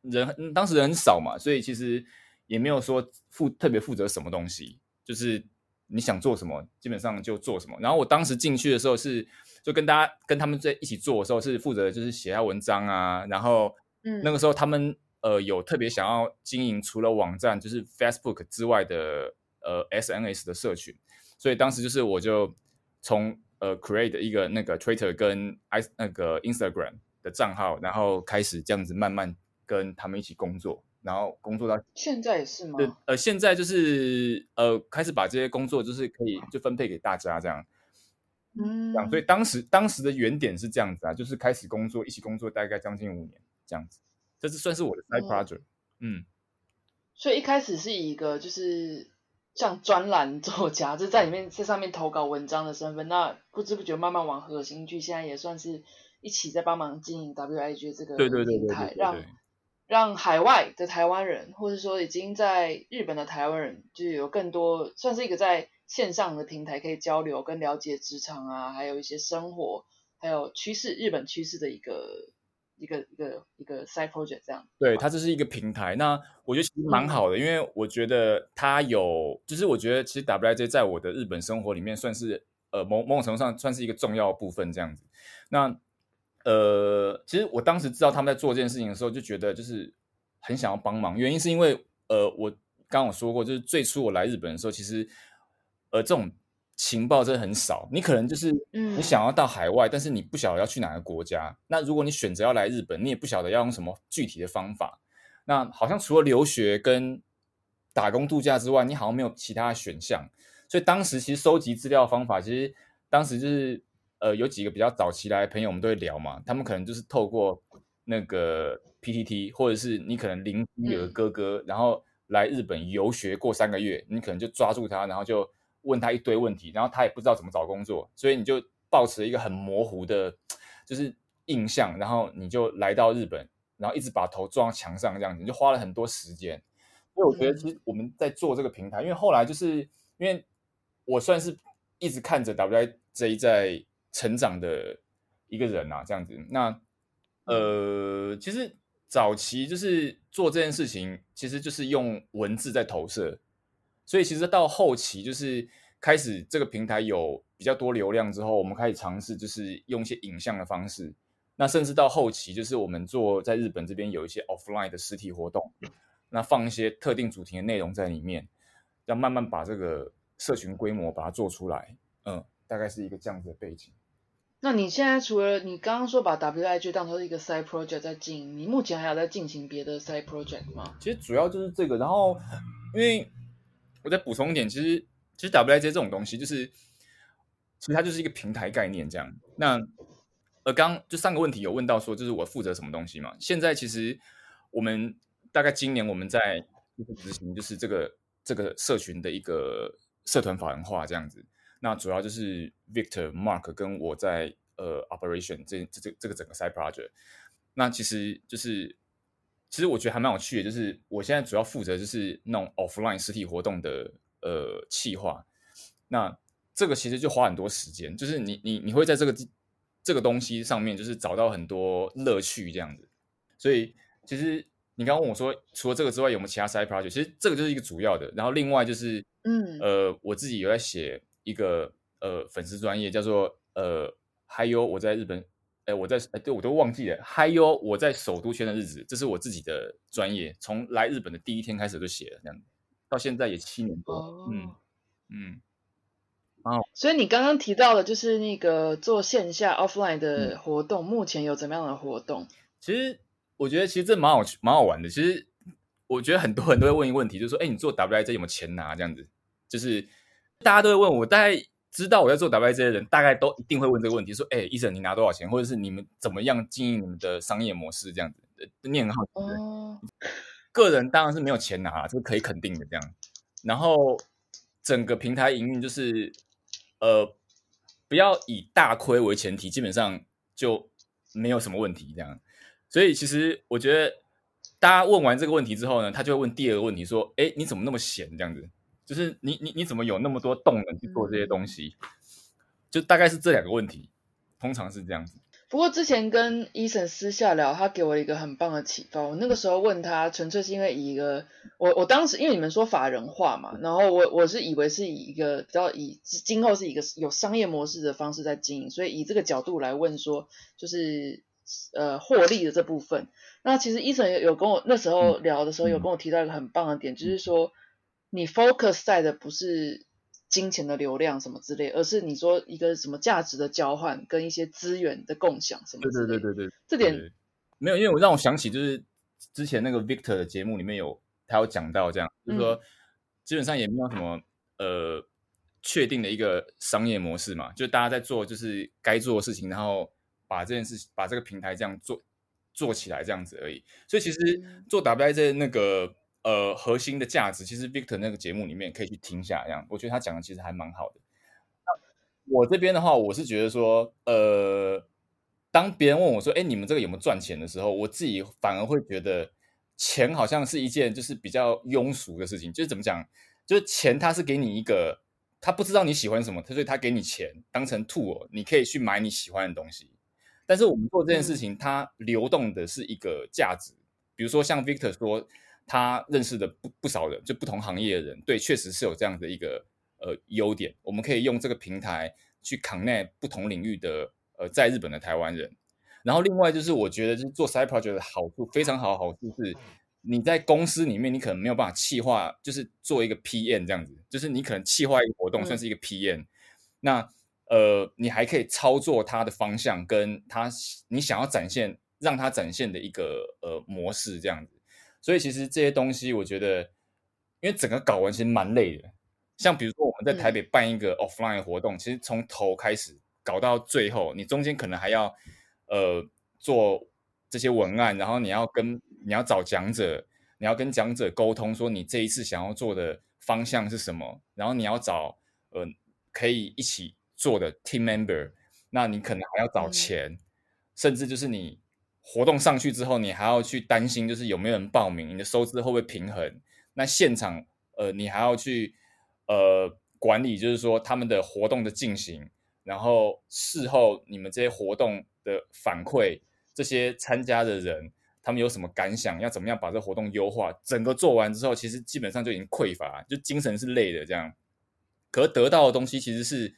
人当时人很少嘛，所以其实也没有说负特别负责什么东西，就是你想做什么，基本上就做什么。然后我当时进去的时候是就跟大家跟他们在一起做的时候是负责就是写下文章啊，然后嗯那个时候他们呃有特别想要经营除了网站就是 Facebook 之外的呃 SNS 的社群，所以当时就是我就从呃，create 一个那个 Twitter 跟 i 那个 Instagram 的账号，然后开始这样子慢慢跟他们一起工作，然后工作到现在也是吗？呃，现在就是呃，开始把这些工作就是可以就分配给大家这样，嗯，这样。所以当时当时的原点是这样子啊，就是开始工作，一起工作大概将近五年这样子，这是算是我的 side project，嗯。所以一开始是一个就是。像专栏作家，就在里面在上面投稿文章的身份，那不知不觉慢慢往核心去，现在也算是一起在帮忙经营 WIG 这个平台，让让海外的台湾人，或者说已经在日本的台湾人，就有更多算是一个在线上的平台，可以交流跟了解职场啊，还有一些生活，还有趋势，日本趋势的一个。一个一个一个 side project 这样，对，它这是一个平台。那我觉得其实蛮好的，因为我觉得它有，就是我觉得其实 WIJ 在我的日本生活里面算是呃某某种程度上算是一个重要部分这样子。那呃，其实我当时知道他们在做这件事情的时候，就觉得就是很想要帮忙。原因是因为呃，我刚刚我说过，就是最初我来日本的时候，其实呃这种。情报真的很少，你可能就是你想要到海外，但是你不晓得要去哪个国家。那如果你选择要来日本，你也不晓得要用什么具体的方法。那好像除了留学跟打工度假之外，你好像没有其他的选项。所以当时其实收集资料的方法，其实当时就是呃有几个比较早期来的朋友，我们都会聊嘛。他们可能就是透过那个 PTT，或者是你可能邻居有个哥哥，然后来日本游学过三个月，你可能就抓住他，然后就。问他一堆问题，然后他也不知道怎么找工作，所以你就保持一个很模糊的，就是印象，然后你就来到日本，然后一直把头撞到墙上这样子，你就花了很多时间。所以我觉得其实我们在做这个平台，因为后来就是因为我算是一直看着 WIJ 在成长的一个人啊，这样子。那呃，其实早期就是做这件事情，其实就是用文字在投射。所以其实到后期就是开始这个平台有比较多流量之后，我们开始尝试就是用一些影像的方式。那甚至到后期就是我们做在日本这边有一些 offline 的实体活动，那放一些特定主题的内容在里面，要慢慢把这个社群规模把它做出来。嗯，大概是一个这样子的背景。那你现在除了你刚刚说把 WIG 当成一个 side project 在经营，你目前还有在进行别的 side project 吗？其实主要就是这个，然后因为。我再补充一点，其实其实 WIJ 这种东西，就是其实它就是一个平台概念这样。那呃，刚就上个问题有问到说，就是我负责什么东西嘛？现在其实我们大概今年我们在执行，就是这个这个社群的一个社团法人化这样子。那主要就是 Victor、Mark 跟我在呃 Operation 这这这这个整个 Side Project。那其实就是。其实我觉得还蛮有趣的，就是我现在主要负责就是那种 offline 实体活动的呃企划。那这个其实就花很多时间，就是你你你会在这个这个东西上面就是找到很多乐趣这样子。所以其实你刚刚问我说，除了这个之外有没有其他 side project？其实这个就是一个主要的。然后另外就是嗯呃我自己有在写一个呃粉丝专业叫做呃嗨哟我在日本哎，我在哎，对我都忘记了。嗨哟我在首都圈的日子，这是我自己的专业，从来日本的第一天开始就写了，这样到现在也七年多。嗯嗯。哦，所以你刚刚提到的，就是那个做线下 offline 的活动，目前有怎么样的活动？其实我觉得，其实这蛮好蛮好玩的。其实我觉得很多人都会问一个问题，就是说，哎，你做 WIZ 有没有钱拿？这样子，就是大家都会问我，大概。知道我在做 WIJ 的人，大概都一定会问这个问题：说，哎，医生，你拿多少钱？或者是你们怎么样经营你们的商业模式？这样子，你很好奇。哦，个人当然是没有钱拿，这是可以肯定的。这样，然后整个平台营运就是，呃，不要以大亏为前提，基本上就没有什么问题。这样，所以其实我觉得，大家问完这个问题之后呢，他就会问第二个问题：说，哎，你怎么那么闲？这样子。就是你你你怎么有那么多动能去做这些东西？就大概是这两个问题，通常是这样子。不过之前跟伊森私下聊，他给我一个很棒的启发。我那个时候问他，纯粹是因为以一个我我当时因为你们说法人化嘛，然后我我是以为是以一个比较以今后是一个有商业模式的方式在经营，所以以这个角度来问说，就是呃获利的这部分。那其实伊森有有跟我那时候聊的时候，有跟我提到一个很棒的点，就是说。你 focus 在的不是金钱的流量什么之类，而是你说一个什么价值的交换跟一些资源的共享什么？对对对对对，这点没有，因为我让我想起就是之前那个 Victor 的节目里面有他有讲到这样，就是说基本上也没有什么呃确定的一个商业模式嘛，就大家在做就是该做的事情，然后把这件事把这个平台这样做做起来这样子而已。所以其实做 WIZ 那个。呃，核心的价值其实 Victor 那个节目里面可以去听一下，这样我觉得他讲的其实还蛮好的。我这边的话，我是觉得说，呃，当别人问我说，哎，你们这个有没有赚钱的时候，我自己反而会觉得钱好像是一件就是比较庸俗的事情。就是怎么讲，就是钱他是给你一个，他不知道你喜欢什么，所以他给你钱当成 tool，你可以去买你喜欢的东西。但是我们做这件事情，它流动的是一个价值，比如说像 Victor 说。他认识的不不少人，就不同行业的人，对，确实是有这样的一个呃优点。我们可以用这个平台去 connect 不同领域的呃在日本的台湾人。然后另外就是，我觉得就是做 side project 的好处非常好的好处是，你在公司里面你可能没有办法企划，就是做一个 PM 这样子，就是你可能企划一个活动算是一个 PM，那呃你还可以操作它的方向跟它你想要展现让它展现的一个呃模式这样子。所以其实这些东西，我觉得，因为整个搞完其实蛮累的。像比如说我们在台北办一个 offline 活动，其实从头开始搞到最后，你中间可能还要呃做这些文案，然后你要跟你要找讲者，你要跟讲者沟通，说你这一次想要做的方向是什么，然后你要找呃可以一起做的 team member，那你可能还要找钱，甚至就是你。活动上去之后，你还要去担心，就是有没有人报名，你的收支会不会平衡？那现场，呃，你还要去呃管理，就是说他们的活动的进行，然后事后你们这些活动的反馈，这些参加的人他们有什么感想？要怎么样把这活动优化？整个做完之后，其实基本上就已经匮乏，就精神是累的这样。可得到的东西其实是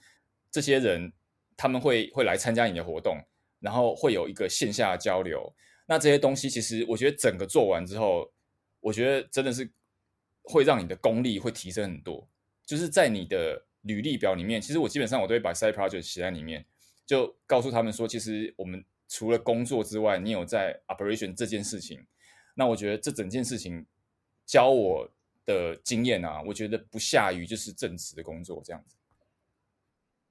这些人他们会会来参加你的活动。然后会有一个线下交流，那这些东西其实我觉得整个做完之后，我觉得真的是会让你的功力会提升很多。就是在你的履历表里面，其实我基本上我都会把 side project 写在里面，就告诉他们说，其实我们除了工作之外，你有在 operation 这件事情。那我觉得这整件事情教我的经验啊，我觉得不下于就是正职的工作这样子。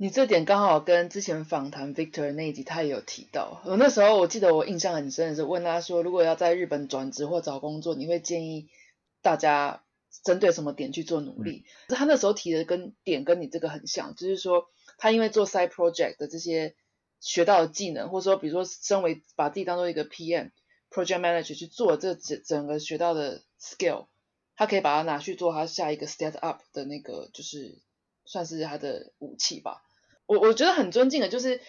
你这点刚好跟之前访谈 Victor 那一集他也有提到。我那时候我记得我印象很深的是问他说，如果要在日本转职或找工作，你会建议大家针对什么点去做努力？他那时候提的跟点跟你这个很像，就是说他因为做 side project 的这些学到的技能，或者说比如说身为把自己当做一个 PM project manager 去做这整整个学到的 skill，他可以把它拿去做他下一个 step up 的那个就是算是他的武器吧。我我觉得很尊敬的，就是，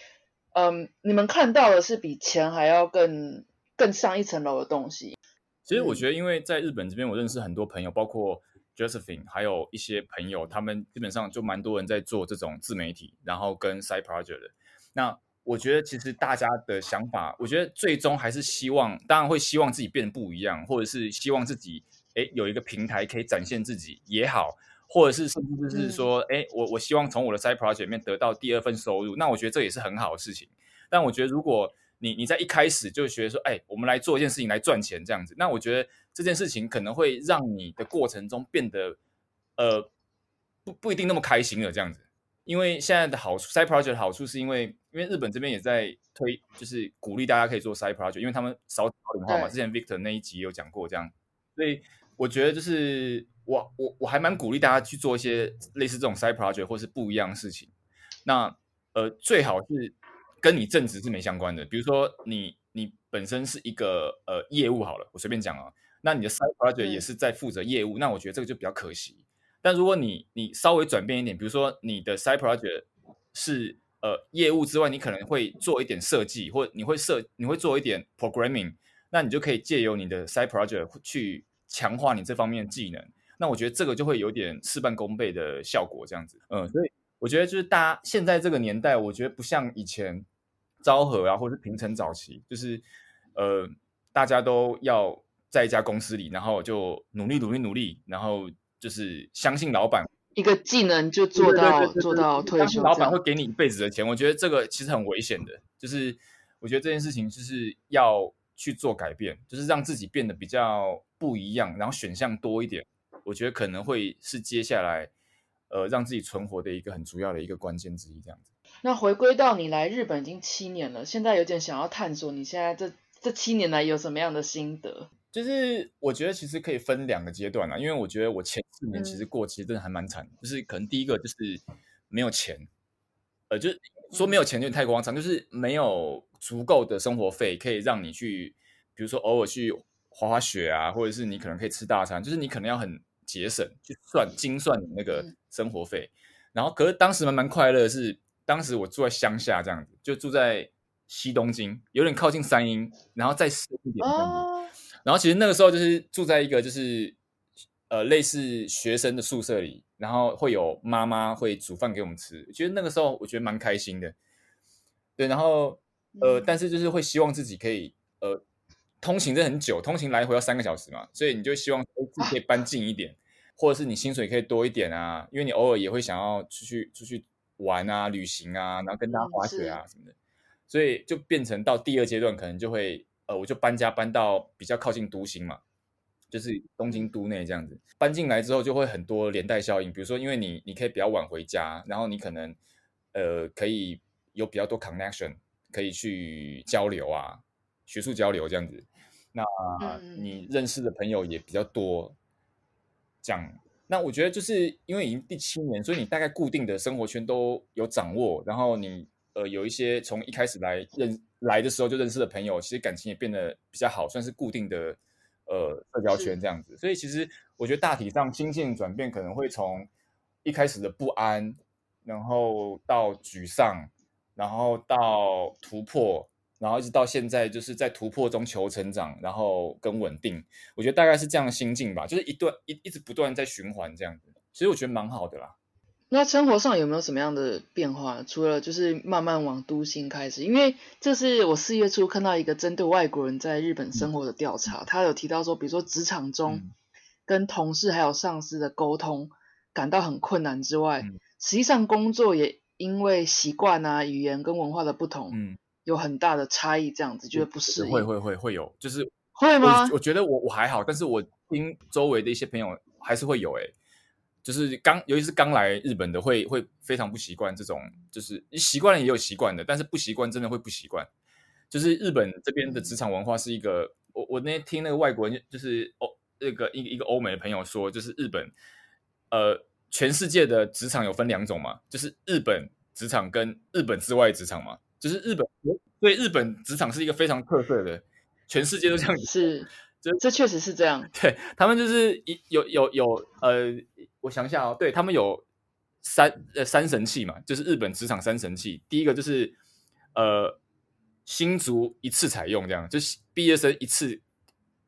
嗯，你们看到的是比钱还要更更上一层楼的东西。其实我觉得，因为在日本这边，我认识很多朋友，包括 Josephine，还有一些朋友，他们基本上就蛮多人在做这种自媒体，然后跟 side project 的。那我觉得其实大家的想法，我觉得最终还是希望，当然会希望自己变得不一样，或者是希望自己哎有一个平台可以展现自己也好，或者是甚至就是说，哎，我我希望从我的 side project 里面得到第二份收入，那我觉得这也是很好的事情。但我觉得如果你你在一开始就觉得说，哎，我们来做一件事情来赚钱这样子，那我觉得这件事情可能会让你的过程中变得呃不不一定那么开心了这样子。因为现在的好处，side project 的好处是因为，因为日本这边也在推，就是鼓励大家可以做 side project，因为他们少老龄化嘛。之前 Victor 那一集有讲过这样，所以我觉得就是我我我还蛮鼓励大家去做一些类似这种 side project 或是不一样的事情。那呃，最好是跟你正职是没相关的，比如说你你本身是一个呃业务好了，我随便讲啊，那你的 side project 也是在负责业务，那我觉得这个就比较可惜。但如果你你稍微转变一点，比如说你的 side project 是呃业务之外，你可能会做一点设计，或你会设你会做一点 programming，那你就可以借由你的 side project 去强化你这方面的技能。那我觉得这个就会有点事半功倍的效果，这样子。嗯，所以我觉得就是大家现在这个年代，我觉得不像以前昭和啊，或者是平成早期，就是呃大家都要在一家公司里，然后就努力努力努力，然后。就是相信老板，一个技能就做到做到退休，老板会给你一辈子的钱。我觉得这个其实很危险的。就是我觉得这件事情就是要去做改变，就是让自己变得比较不一样，然后选项多一点。我觉得可能会是接下来呃让自己存活的一个很主要的一个关键之一。这样子。那回归到你来日本已经七年了，现在有点想要探索你现在这这七年来有什么样的心得？就是我觉得其实可以分两个阶段啊，因为我觉得我前四年其实过，其实真的还蛮惨。就是可能第一个就是没有钱，呃，就是说没有钱有点太夸张，就是没有足够的生活费可以让你去，比如说偶尔去滑滑雪啊，或者是你可能可以吃大餐，就是你可能要很节省去算精算你那个生活费。然后可是当时蛮蛮快乐，是当时我住在乡下这样子，就住在西东京，有点靠近三英，然后再深一点。然后其实那个时候就是住在一个就是呃类似学生的宿舍里，然后会有妈妈会煮饭给我们吃。其实那个时候我觉得蛮开心的，对。然后呃，但是就是会希望自己可以呃通勤这很久，通勤来回要三个小时嘛，所以你就希望自己可以搬近一点，或者是你薪水可以多一点啊，因为你偶尔也会想要出去出去玩啊、旅行啊，然后跟大家滑雪啊什么的，所以就变成到第二阶段可能就会。呃，我就搬家搬到比较靠近都心嘛，就是东京都内这样子。搬进来之后，就会很多连带效应，比如说，因为你你可以比较晚回家，然后你可能呃可以有比较多 connection，可以去交流啊，学术交流这样子。那你认识的朋友也比较多，这样。那我觉得就是因为已经第七年，所以你大概固定的生活圈都有掌握，然后你呃有一些从一开始来认。来的时候就认识的朋友，其实感情也变得比较好，算是固定的呃社交圈这样子。所以其实我觉得大体上心境转变可能会从一开始的不安，然后到沮丧，然后到突破，然后一直到现在就是在突破中求成长，然后跟稳定。我觉得大概是这样的心境吧，就是一段一一直不断在循环这样子。其实我觉得蛮好的啦。那生活上有没有什么样的变化？除了就是慢慢往都心开始，因为这是我四月初看到一个针对外国人在日本生活的调查，他有提到说，比如说职场中跟同事还有上司的沟通感到很困难之外，实际上工作也因为习惯啊、语言跟文化的不同，嗯，有很大的差异，这样子觉得不适应。会会会会有，就是会吗？我觉得我我还好，但是我听周围的一些朋友还是会有哎。就是刚，尤其是刚来日本的，会会非常不习惯这种，就是习惯了也有习惯的，但是不习惯真的会不习惯。就是日本这边的职场文化是一个，我我那天听那个外国人，就是欧那个一一个欧美的朋友说，就是日本，呃，全世界的职场有分两种嘛，就是日本职场跟日本之外职场嘛，就是日本对日本职场是一个非常特色的，全世界都这样子，是，这这确实是这样，对他们就是一有有有呃。我想想哦，对他们有三呃三神器嘛，就是日本职场三神器。第一个就是呃新卒一次采用这样，就是毕业生一次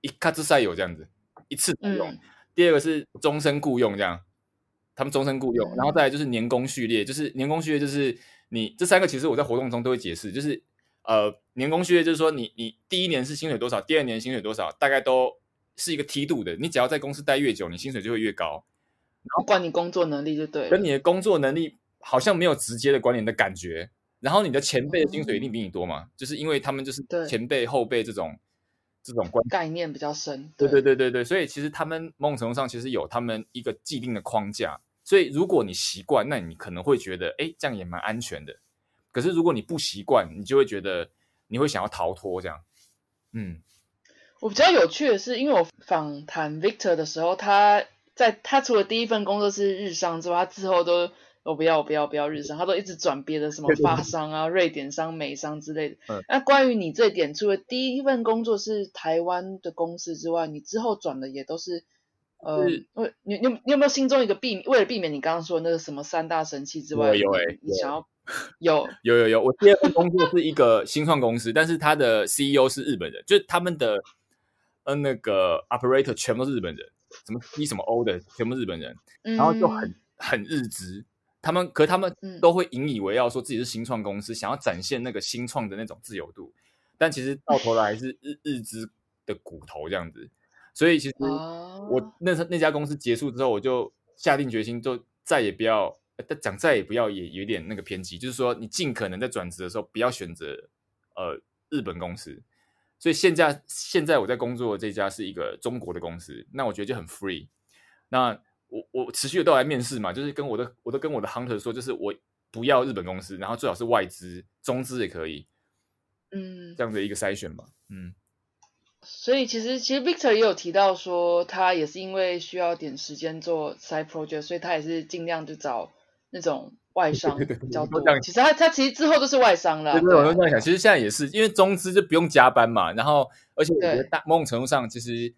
一卡兹赛有这样子一次采用。第二个是终身雇佣这样，他们终身雇佣，然后再来就是年功序列，就是年功序列就是你这三个其实我在活动中都会解释，就是呃年功序列就是说你你第一年是薪水多少，第二年薪水多少，大概都是一个梯度的。你只要在公司待越久，你薪水就会越高。不管你工作能力就对了，跟你的工作能力好像没有直接的关联的感觉。然后你的前辈的薪水一定比你多嘛，就是因为他们就是对前辈后辈这种这种关概念比较深。对对对对对，所以其实他们某种程度上其实有他们一个既定的框架，所以如果你习惯，那你可能会觉得，哎，这样也蛮安全的。可是如果你不习惯，你就会觉得你会想要逃脱这样。嗯，我比较有趣的是，因为我访谈 Victor 的时候，他在他除了第一份工作是日商之外，他之后都我不要我不要不要日商，他都一直转别的什么对对对法商啊、瑞典商、美商之类的嗯。那关于你这一点，除了第一份工作是台湾的公司之外，你之后转的也都是。呃，你你你有没有心中一个避为了避免你刚刚说的那个什么三大神器之外，有 有欸有你你想要有有有有，我第二份工作是一个新创公司，但是他的 CEO 是日本人，就是他们的呃那个 operator 全部都是日本人，什么 C 什么 O 的全部日本人，然然后就很很日资，他们可他们嗯都会引以为傲，说自己是新创公司，想要展现那个新创的那种自由度，但其实到头来还是日日资的骨头这样子。所以其实哦我那那家公司结束之后，我就下定决心，就再也不要，但讲再也不要也有点那个偏激，就是说你尽可能在转职的时候不要选择呃日本公司。所以现在现在我在工作的这家是一个中国的公司，那我觉得就很 free。那我我持续的都来面试嘛，就是跟我的我都跟我的 hunter 说，就是我不要日本公司，然后最好是外资、中资也可以嗯这，样的一个筛选嘛。嗯，所以其实其实 Victor 也有提到说，他也是因为需要点时间做 side project，所以他也是尽量就找那种外商对对对比较多我都这样。其实他他其实之后都是外商了，对对，我就这样想。其实现在也是，因为中资就不用加班嘛，然后而且我觉得大某种程度上，其实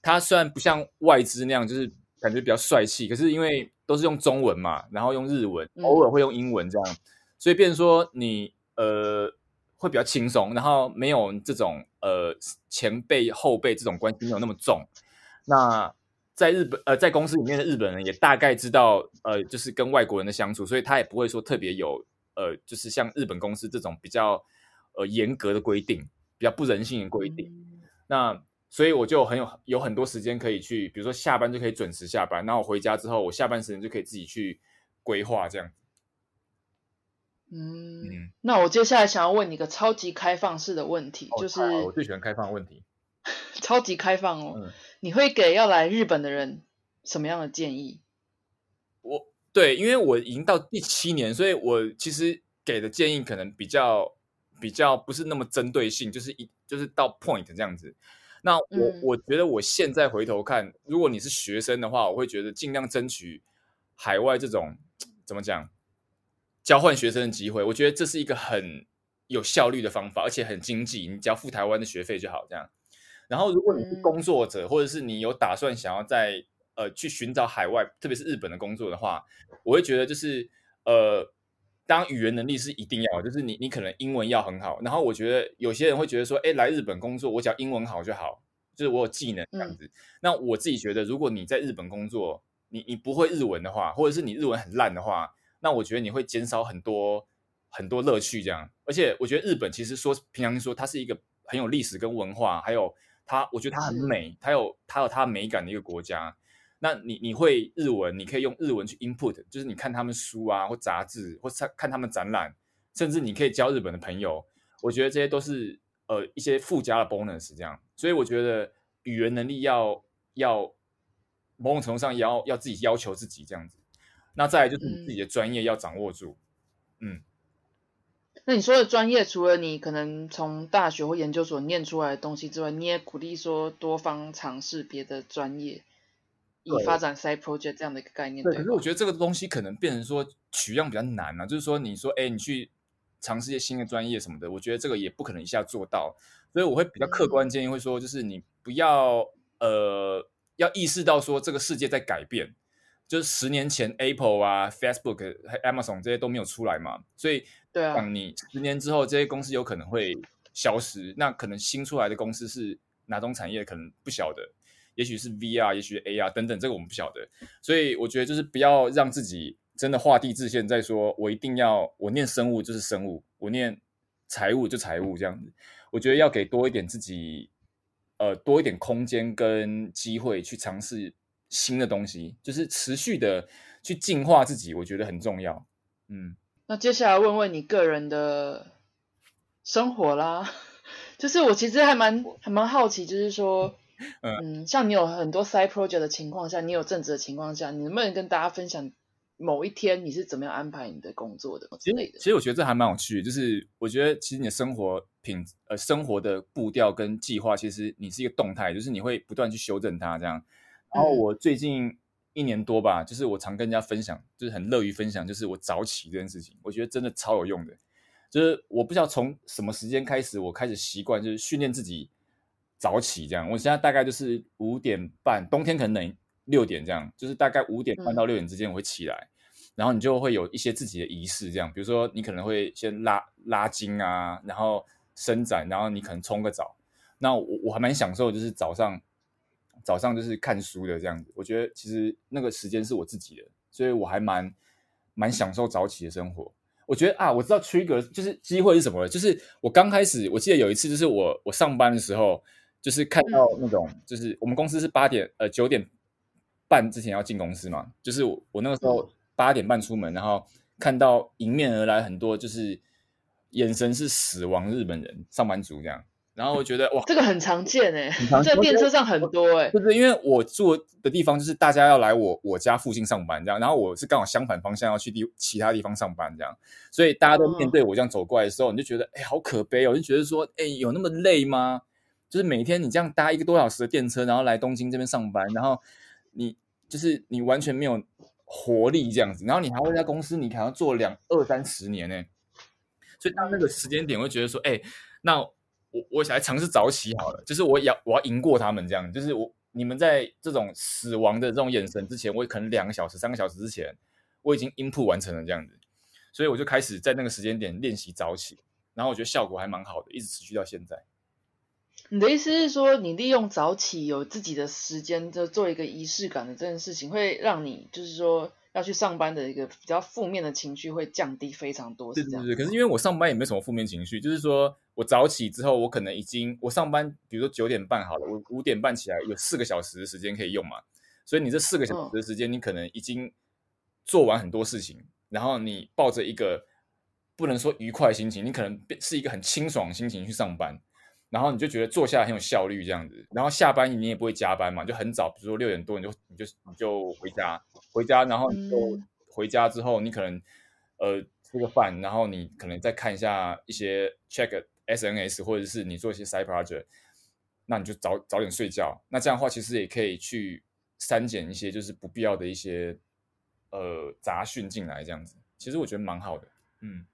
他虽然不像外资那样，就是感觉比较帅气，可是因为都是用中文嘛，然后用日文，嗯偶尔会用英文这样，所以变成说你呃会比较轻松，然后没有这种呃前辈后辈这种关系没有那么重。那在日本呃在公司里面的日本人也大概知道呃就是跟外国人的相处，所以他也不会说特别有呃就是像日本公司这种比较呃严格的规定，比较不人性的规定。嗯那所以我就很有有很多时间可以去，比如说下班就可以准时下班，然后我回家之后，我下班时间就可以自己去规划这样。嗯，嗯，那我接下来想要问你一个超级开放式的问题，就是我最喜欢开放的问题。超级开放哦，嗯你会给要来日本的人什么样的建议？我对，因为我已经到第七年，所以我其实给的建议可能比较比较不是那么针对性，就是一就是到 point 这样子。那我、嗯我觉得我现在回头看，如果你是学生的话，我会觉得尽量争取海外这种怎么讲交换学生的机会。我觉得这是一个很有效率的方法，而且很经济，你只要付台湾的学费就好这样。然后，如果你是嗯工作者，或者是你有打算想要在呃去寻找海外，特别是日本的工作的话，我会觉得就是呃，当然语言能力是一定要的，就是你你可能英文要很好。然后我觉得有些人会觉得说，哎，来日本工作，我只要英文好就好，就是我有技能这样子。那我自己觉得，如果你在日本工作，你你不会日文的话，或者是你日文很烂的话，那我觉得你会减少很多很多乐趣这样。而且我觉得日本其实说平常说它是一个很有历史跟文化，还有它，我觉得它很美，它有它有它美感的一个国家。那你你会日文，你可以用日文去 input，就是你看他们书啊，或杂志，或看看他们展览，甚至你可以交日本的朋友。我觉得这些都是呃一些附加的 bonus 这样。所以我觉得语言能力要要某种程度上也要要自己要求自己这样子。那再来就是你自己的专业要掌握住，嗯，那你说的专业，除了你可能从大学或研究所念出来的东西之外，你也鼓励说多方尝试别的专业，以对发展 side project 这样的一个概念。对。对，可是我觉得这个东西可能变成说取样比较难啊，就是说你说哎，你去尝试一些新的专业什么的，我觉得这个也不可能一下做到。所以我会比较客观建议，会说就是你不要呃要意识到说这个世界在改变。就是十年前，Apple 啊、Facebook、Amazon 这些都没有出来嘛，所以对啊，你十年之后，这些公司有可能会消失。那可能新出来的公司是哪种产业，可能不晓得，也许是 VR，也许 AR 等等，这个我们不晓得。所以我觉得就是不要让自己真的画地自限，在说我一定要我念生物就是生物，我念财务就财务这样子。我觉得要给多一点自己，呃，多一点空间跟机会去尝试新的东西，就是持续的去进化自己，我觉得很重要。嗯，那接下来问问你个人的生活啦，就是我其实还蛮还蛮好奇，就是说，嗯，像你有很多 side project 的情况下，你有正职的情况下，你能不能跟大家分享？某一天你是怎么样安排你的工作的之类的？其实我觉得这还蛮有趣的，就是我觉得其实你的生活品呃生活的步调跟计划，其实你是一个动态，就是你会不断去修正它这样。然后我最近一年多吧，就是我常跟人家分享，就是很乐于分享，就是我早起这件事情，我觉得真的超有用的。就是我不知道从什么时间开始，我开始习惯就是训练自己早起这样。我现在大概就是五点半，冬天可能六点这样，就是大概五点半到六点之间我会起来。然后你就会有一些自己的仪式，这样，比如说你可能会先拉拉筋啊，然后伸展，然后你可能冲个澡。那我我还蛮享受，就是早上早上就是看书的这样子。我觉得其实那个时间是我自己的，所以我还蛮蛮享受早起的生活。我觉得啊，我知道 trigger 就是机会是什么了，就是我刚开始我记得有一次，就是我我上班的时候，就是看到那种，就是我们公司是八点呃九点半之前要进公司嘛，就是我我那个时候。八点半出门，然后看到迎面而来很多就是眼神是死亡日本人上班族这样，然后我觉得哇，这个很常见哎，在电车上很多哎，就是因为我住的地方就是大家要来我我家附近上班这样，然后我是刚好相反方向要去地其他地方上班这样，所以大家都面对我这样走过来的时候，你就觉得哎好可悲哦，就觉得说哎有那么累吗？就是每天你这样搭一个多小时的电车，然后来东京这边上班，然后你就是你完全没有。活力这样子，然后你还会在公司，你可能做两二三十年呢，所以到那个时间点，会觉得说，哎，那我我想来尝试早起好了，就是我要我要赢过他们这样，就是我你们在这种死亡的这种眼神之前，我可能两个小时、三个小时之前，我已经 input 完成了这样子，所以我就开始在那个时间点练习早起，然后我觉得效果还蛮好的，一直持续到现在。你的意思是说，你利用早起有自己的时间，就做一个仪式感的这件事情，会让你就是说要去上班的一个比较负面的情绪会降低非常多。是是是。可是因为我上班也没什么负面情绪，就是说我早起之后，我可能已经我上班，比如说九点半好了，我五点半起来有四个小时的时间可以用嘛，所以你这四个小时的时间，你可能已经做完很多事情，然后你抱着一个不能说愉快心情，你可能是一个很清爽的心情去上班。然后你就觉得坐下来很有效率这样子，然后下班你也不会加班嘛，就很早，比如说六点多你就你就你就回家，回家然后你就回家之后你可能呃吃个饭，然后你可能再看一下一些 check SNS 或者是你做一些 side project，那你就早早点睡觉。那这样的话其实也可以去删减一些就是不必要的一些呃杂讯进来这样子，其实我觉得蛮好的。嗯，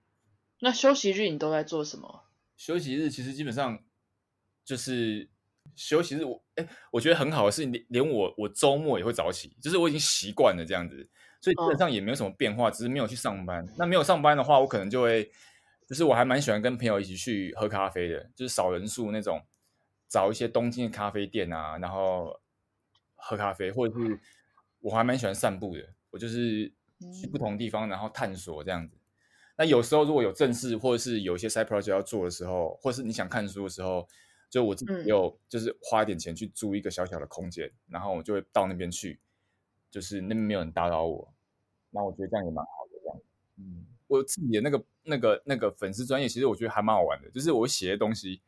那休息日你都在做什么？休息日其实基本上。就是休息日，我哎，我觉得很好的是，连连我我周末也会早起，就是我已经习惯了这样子，所以基本上也没有什么变化，只是没有去上班。那没有上班的话，我可能就会，就是我还蛮喜欢跟朋友一起去喝咖啡的，就是少人数那种，找一些东京的咖啡店啊，然后喝咖啡，或者是我还蛮喜欢散步的，我就是去不同地方然后探索这样子。那有时候如果有正事或者是有一些 side project 要做的时候，或是你想看书的时候。就我自己有，就是花一点钱去租一个小小的空间，然后我就会到那边去，就是那边没有人打扰我，那我觉得这样也蛮好的。这样，嗯，我自己的那个、那个、那个粉丝专业，其实我觉得还蛮好玩的，就是我写的东西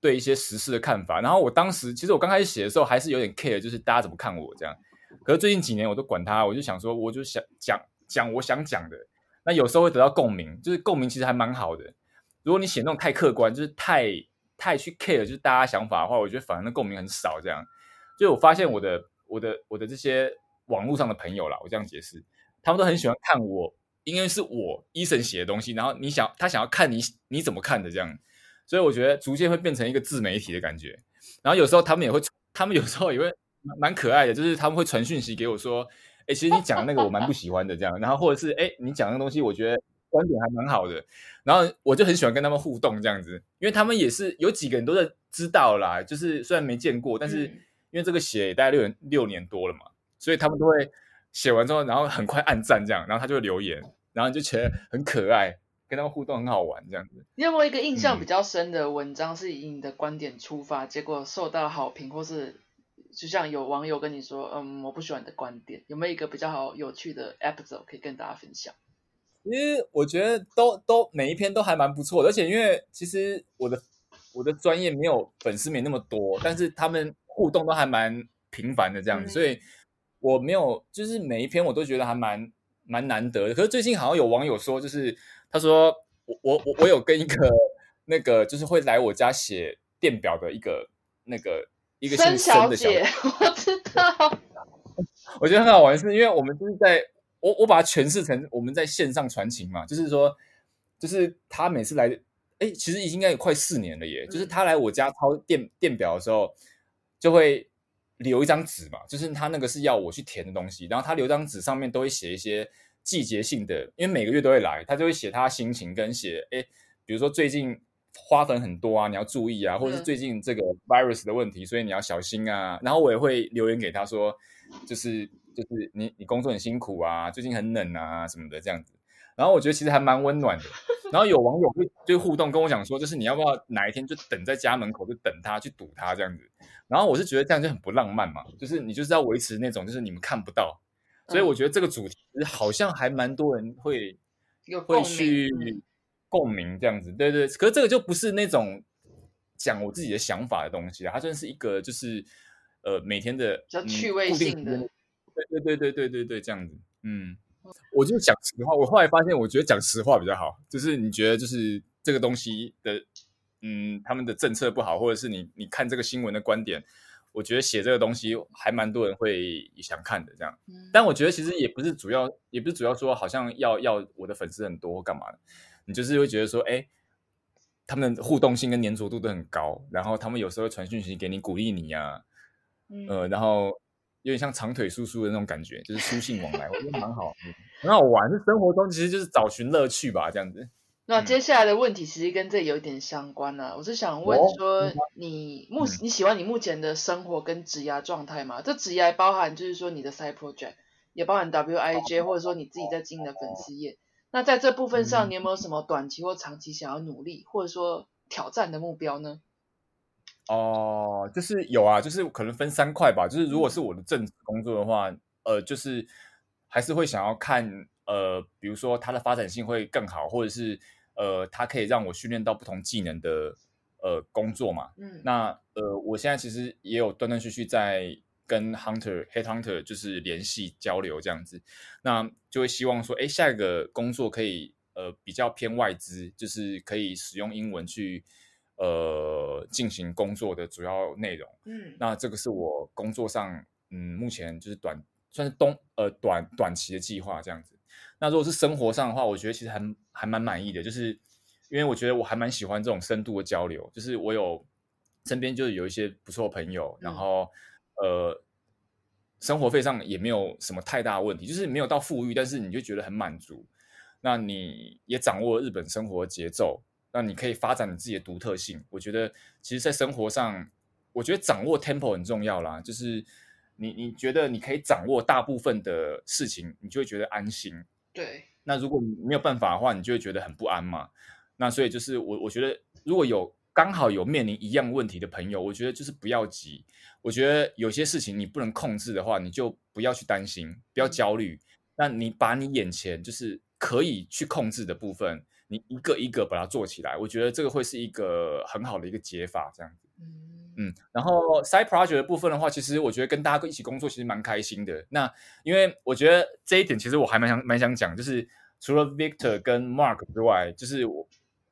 对一些时事的看法。然后我当时其实我刚开始写的时候还是有点 care，就是大家怎么看我这样。可是最近几年我都管他，我就想说，我就想讲讲我想讲的。那有时候会得到共鸣，就是共鸣其实还蛮好的。如果你写那种太客观，就是太。太去 care 就是大家想法的话，我觉得反而那共鸣很少。这样，就我发现我的我的我的这些网络上的朋友啦，我这样解释，他们都很喜欢看我，因为是我医生写的东西，然后你想他想要看你你怎么看的这样，所以我觉得逐渐会变成一个自媒体的感觉。然后有时候他们也会，他们有时候也会蛮可爱的，就是他们会传讯息给我说，哎，其实你讲的那个我蛮不喜欢的这样，然后或者是哎，你讲那个东西我觉得。观点还蛮好的，然后我就很喜欢跟他们互动这样子，因为他们也是有几个人都在知道啦，就是虽然没见过，但是因为这个写大概六年六年多了嘛，所以他们都会写完之后，然后很快按赞这样，然后他就留言，然后你就觉得很可爱，跟他们互动很好玩这样子。你有没有一个印象嗯比较深的文章，是以你的观点出发，结果受到好评，或是就像有网友跟你说，嗯，我不喜欢你的观点，有没有一个比较好有趣的 episode 可以跟大家分享？其实我觉得都都每一篇都还蛮不错的，而且因为其实我的我的专业没有粉丝没那么多，但是他们互动都还蛮频繁的这样子，嗯。所以我没有就是每一篇我都觉得还蛮蛮难得的。可是最近好像有网友说，就是他说我我我我有跟一个那个就是会来我家写电表的一个那个一个姓孙孙的小姐，我知道，我觉得很好玩，是因为我们就是在我我把它诠释成我们在线上传情嘛，就是说，就是他每次来，哎，其实已经应该有快四年了耶。就是他来我家抄电电表的时候，就会留一张纸嘛，就是他那个是要我去填的东西，然后他留张纸上面都会写一些季节性的，因为每个月都会来，他就会写他心情跟写，哎，比如说最近花粉很多啊，你要注意啊，或者是嗯最近这个 virus 的问题，所以你要小心啊。然后我也会留言给他说，就是就是你你工作很辛苦啊，最近很冷啊什么的这样子。然后我觉得其实还蛮温暖的。然后有网友会就互动跟我讲说，就是你要不要哪一天就等在家门口就等他去堵他这样子。然后我是觉得这样就很不浪漫嘛，就是你就是要维持那种就是你们看不到，所以我觉得这个主题好像还蛮多人会会去嗯共鸣这样子，对对。可是这个就不是那种讲我自己的想法的东西啊，它真的是一个就是呃每天的比较嗯趣味性的对对对对对对对，这样子，嗯，我就讲实话，我后来发现，我觉得讲实话比较好，就是你觉得就是这个东西的，嗯，他们的政策不好，或者是你你看这个新闻的观点。我觉得写这个东西还蛮多人会想看的，这样。嗯但我觉得其实也不是主要，也不是主要说好像要要我的粉丝很多或干嘛的，你就是会觉得说，哎，他们的互动性跟粘着度都很高，然后他们有时候会传讯息给你鼓励你啊，嗯呃，然后有点像长腿叔叔的那种感觉，就是书信往来，我觉得蛮好，嗯很好玩。就生活中其实就是找寻乐趣吧，这样子。那嗯接下来的问题其实跟这有一点相关呢、我是想问哦说嗯，你目嗯你喜欢你目前的生活跟职涯状态吗？这职涯包含就是说你的 side project，也包含 WIJ，或者说你自己在经营的粉丝页。那在这部分上，嗯你有没有什么短期或长期想要努力，或者说挑战的目标呢？哦，就是有啊，就是可能分三块吧。就是如果是我的正职工作的话，呃，就是还是会想要看，呃，比如说它的发展性会更好，或者是呃，它可以让我训练到不同技能的呃工作嘛。嗯，那呃，我现在其实也有断断续续在跟 hunter head hunter 就是联系交流这样子，那就会希望说，哎，下一个工作可以呃比较偏外资，就是可以使用英文去呃进行工作的主要内容。嗯，那这个是我工作上嗯目前就是短算是东呃短短期的计划这样子。那如果是生活上的话，我觉得其实还还蛮满意的，就是因为我觉得我还蛮喜欢这种深度的交流，就是我有身边就是有一些不错的朋友，然嗯后呃生活费上也没有什么太大的问题，就是没有到富裕，但是你就觉得很满足。那你也掌握了日本生活节奏，那你可以发展你自己的独特性。我觉得其实，在生活上，我觉得掌握 tempo 很重要啦，就是你你觉得你可以掌握大部分的事情，你就会觉得安心。对，那如果你没有办法的话，你就会觉得很不安嘛。那所以就是我我觉得，如果有刚好有面临一样问题的朋友，我觉得就是不要急。我觉得有些事情你不能控制的话，你就不要去担心，不要焦虑。那你把你眼前就是可以去控制的部分，你一个一个把它做起来，我觉得这个会是一个很好的一个解法，这样子。嗯，嗯，然后 side project 的部分的话，其实我觉得跟大家一起工作其实蛮开心的。那因为我觉得这一点，其实我还蛮想蛮想讲，就是除了 Victor 跟 Mark 之外，就是我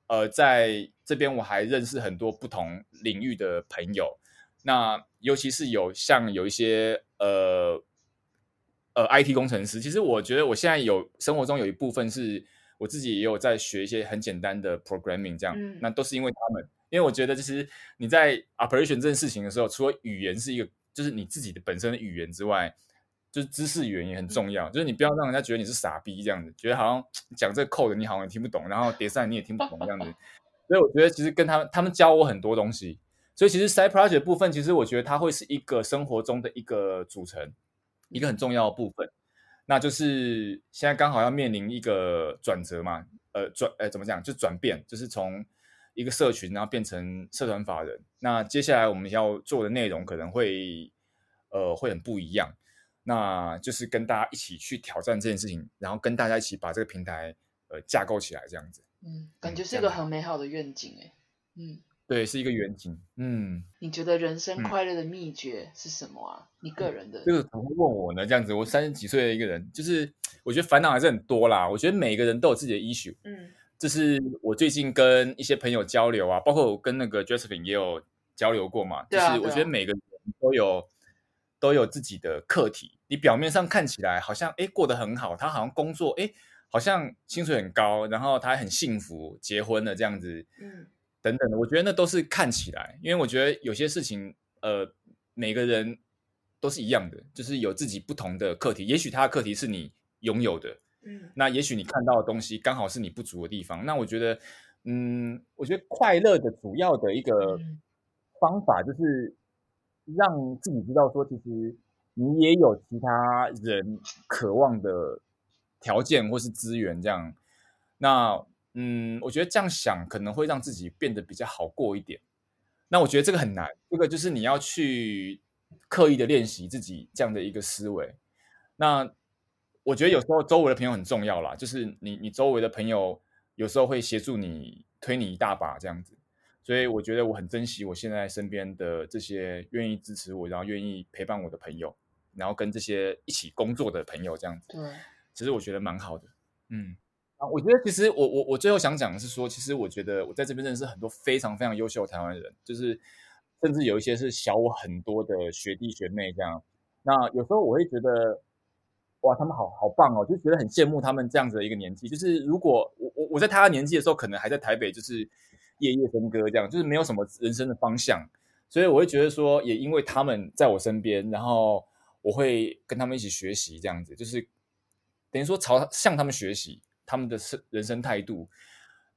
呃在这边我还认识很多不同领域的朋友。那尤其是有像有一些呃呃 IT 工程师，其实我觉得我现在有生活中有一部分是我自己也有在学一些很简单的 programming，这样，嗯那都是因为他们。因为我觉得，就是你在 operation 这件事情的时候，除了语言是一个，就是你自己的本身的语言之外，就是知识语言也很重要。就是你不要让人家觉得你是傻逼这样子，觉得好像讲这个 code 你好像也听不懂，然后叠赛你也听不懂这样子。所以我觉得其实跟他们他们教我很多东西。所以其实 side project 部分，其实我觉得它会是一个生活中的一个组成，一个很重要的部分。那就是现在刚好要面临一个转折嘛，呃，转，呃，怎么讲？就转变，就是从一个社群，然后变成社团法人。那接下来我们要做的内容可能会，呃，会很不一样。那就是跟大家一起去挑战这件事情，然后跟大家一起把这个平台，呃，架构起来，这样子。嗯，感觉是一个很美好的愿景，哎，嗯。对，是一个远景。嗯，你觉得人生快乐的秘诀是什么啊？你个人的这个怎么会问我呢？这样子，我三十几岁的一个人，就是我觉得烦恼还是很多啦。我觉得每个人都有自己的 issue。嗯，这是我最近跟一些朋友交流啊，包括我跟那个 Josephine 也有交流过嘛。就是我觉得每个人都有都有自己的课题。你表面上看起来好像哎过得很好，他好像工作哎好像薪水很高，然后他还很幸福，结婚了这样子。嗯。等等的，我觉得那都是看起来，因为我觉得有些事情，呃，每个人都是一样的，就是有自己不同的课题。也许他的课题是你拥有的，嗯，那也许你看到的东西刚好是你不足的地方。那我觉得，嗯，我觉得快乐的主要的一个方法就是让自己知道说，其实你也有其他人渴望的条件或是资源，这样，那。嗯，我觉得这样想可能会让自己变得比较好过一点。那我觉得这个很难，这个就是你要去刻意的练习自己这样的一个思维。那我觉得有时候周围的朋友很重要啦，就是你你周围的朋友有时候会协助你推你一大把这样子。所以我觉得我很珍惜我现在身边的这些愿意支持我，然后愿意陪伴我的朋友，然后跟这些一起工作的朋友这样子。对，其实我觉得蛮好的。嗯。啊，我觉得其实我我我最后想讲的是说，其实我觉得我在这边认识很多非常非常优秀的台湾人，就是甚至有一些是小我很多的学弟学妹这样。那有时候我会觉得，哇，他们好好棒哦，就觉得很羡慕他们这样子的一个年纪。就是如果我我我在他年纪的时候，可能还在台北，就是夜夜笙歌这样，就是没有什么人生的方向。所以我会觉得说，也因为他们在我身边，然后我会跟他们一起学习这样子，就是等于说朝向他们学习。他们的生人生态度，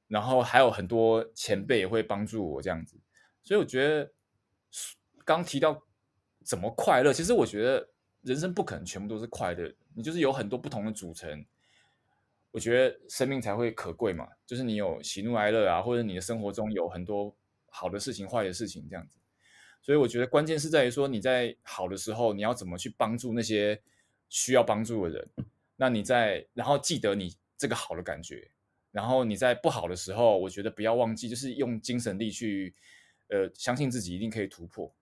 然后还有很多前辈也会帮助我这样子，所以我觉得刚提到怎么快乐，其实我觉得人生不可能全部都是快乐，你就是有很多不同的组成，我觉得生命才会可贵嘛。就是你有喜怒哀乐啊，或者你的生活中有很多好的事情、坏的事情这样子，所以我觉得关键是在于说你在好的时候，你要怎么去帮助那些需要帮助的人，那你在然后记得你。这个好的感觉，然后你在不好的时候，我觉得不要忘记，就是用精神力去，呃，相信自己一定可以突破，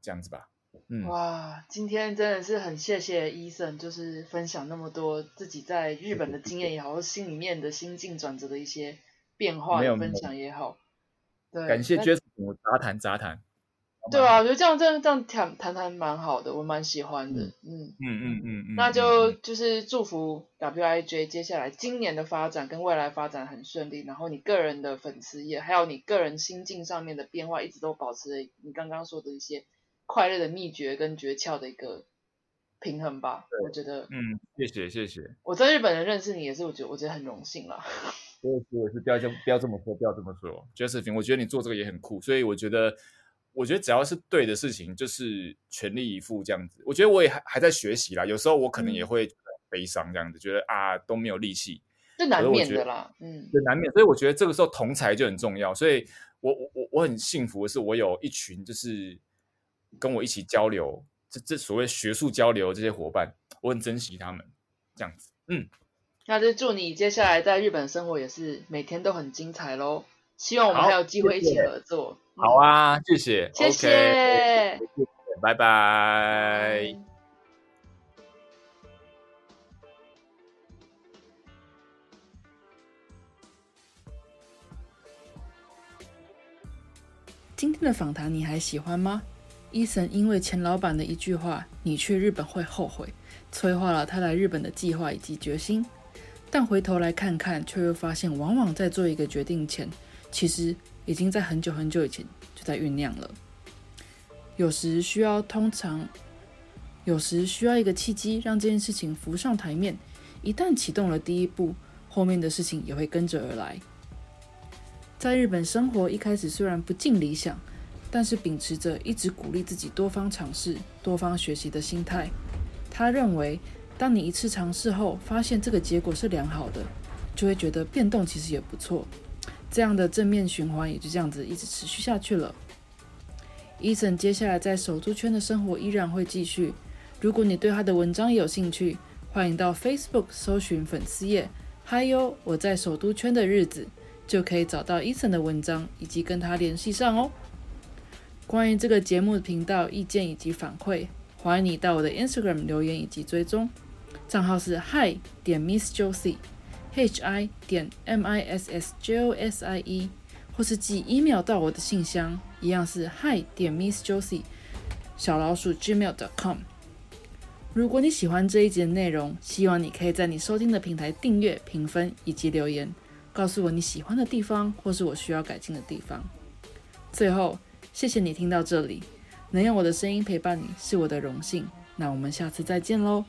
这样子吧。嗯，哇，今天真的是很谢谢医生，就是分享那么多自己在日本的经验也好，或心里面的心境转折的一些变化分享也好。对，感谢 Jess，我杂谈杂谈。对啊，我觉得这样这样这样谈谈谈蛮好的，我蛮喜欢的。嗯嗯嗯嗯嗯，那就就是祝福 WIJ 接下来今年的发展跟未来发展很顺利，然后你个人的粉丝也还有你个人心境上面的变化，一直都保持着你刚刚说的一些快乐的秘诀跟诀窍的一个平衡吧。我觉得，嗯，谢谢谢谢。我在日本人认识你也是，我觉得我觉得很荣幸啦。我也是，我是不要这不要这么说，不要这么说，Josephine，我觉得你做这个也很酷，所以我觉得。我觉得只要是对的事情，就是全力以赴这样子。我觉得我也还还在学习啦，有时候我可能也会悲伤这样子，觉得啊都没有力气，这难免的啦，嗯，对难免。所以我觉得这个时候同才就很重要。所以我我我我很幸福的是，我有一群就是跟我一起交流，这这所谓学术交流这些伙伴，我很珍惜他们这样子。嗯，那就祝你接下来在日本生活也是每天都很精彩喽。希望我们还有机会一起合作。好啊，谢谢，谢谢，拜拜。今天的访谈你还喜欢吗？伊森因为前老板的一句话“你去日本会后悔”，催化了他来日本的计划以及决心。但回头来看看，却又发现，往往在做一个决定前，其实已经在很久很久以前就在酝酿了。有时需要，通常有时需要一个契机，让这件事情浮上台面。一旦启动了第一步，后面的事情也会跟着而来。在日本生活一开始虽然不尽理想，但是秉持着一直鼓励自己多方尝试、多方学习的心态，他认为当你一次尝试后发现这个结果是良好的，就会觉得变动其实也不错。这样的正面循环也就这样子一直持续下去了。伊森接下来在首都圈的生活依然会继续。如果你对他的文章有兴趣，欢迎到 Facebook 搜寻粉丝页“嗨哟我在首都圈的日子”，就可以找到伊森的文章以及跟他联系上哦。关于这个节目的频道意见以及反馈，欢迎你到我的 Instagram 留言以及追踪，账号是 Hi 点 Miss Josie Hi 点 M I S S J O S I E，或是寄 email 到我的信箱，一样是 Hi 点 Miss Josie 小老鼠 gmail.com。如果你喜欢这一集的内容，希望你可以在你收听的平台订阅、评分以及留言，告诉我你喜欢的地方或是我需要改进的地方。最后。谢谢你听到这里，能用我的声音陪伴你是我的荣幸。那我们下次再见喽。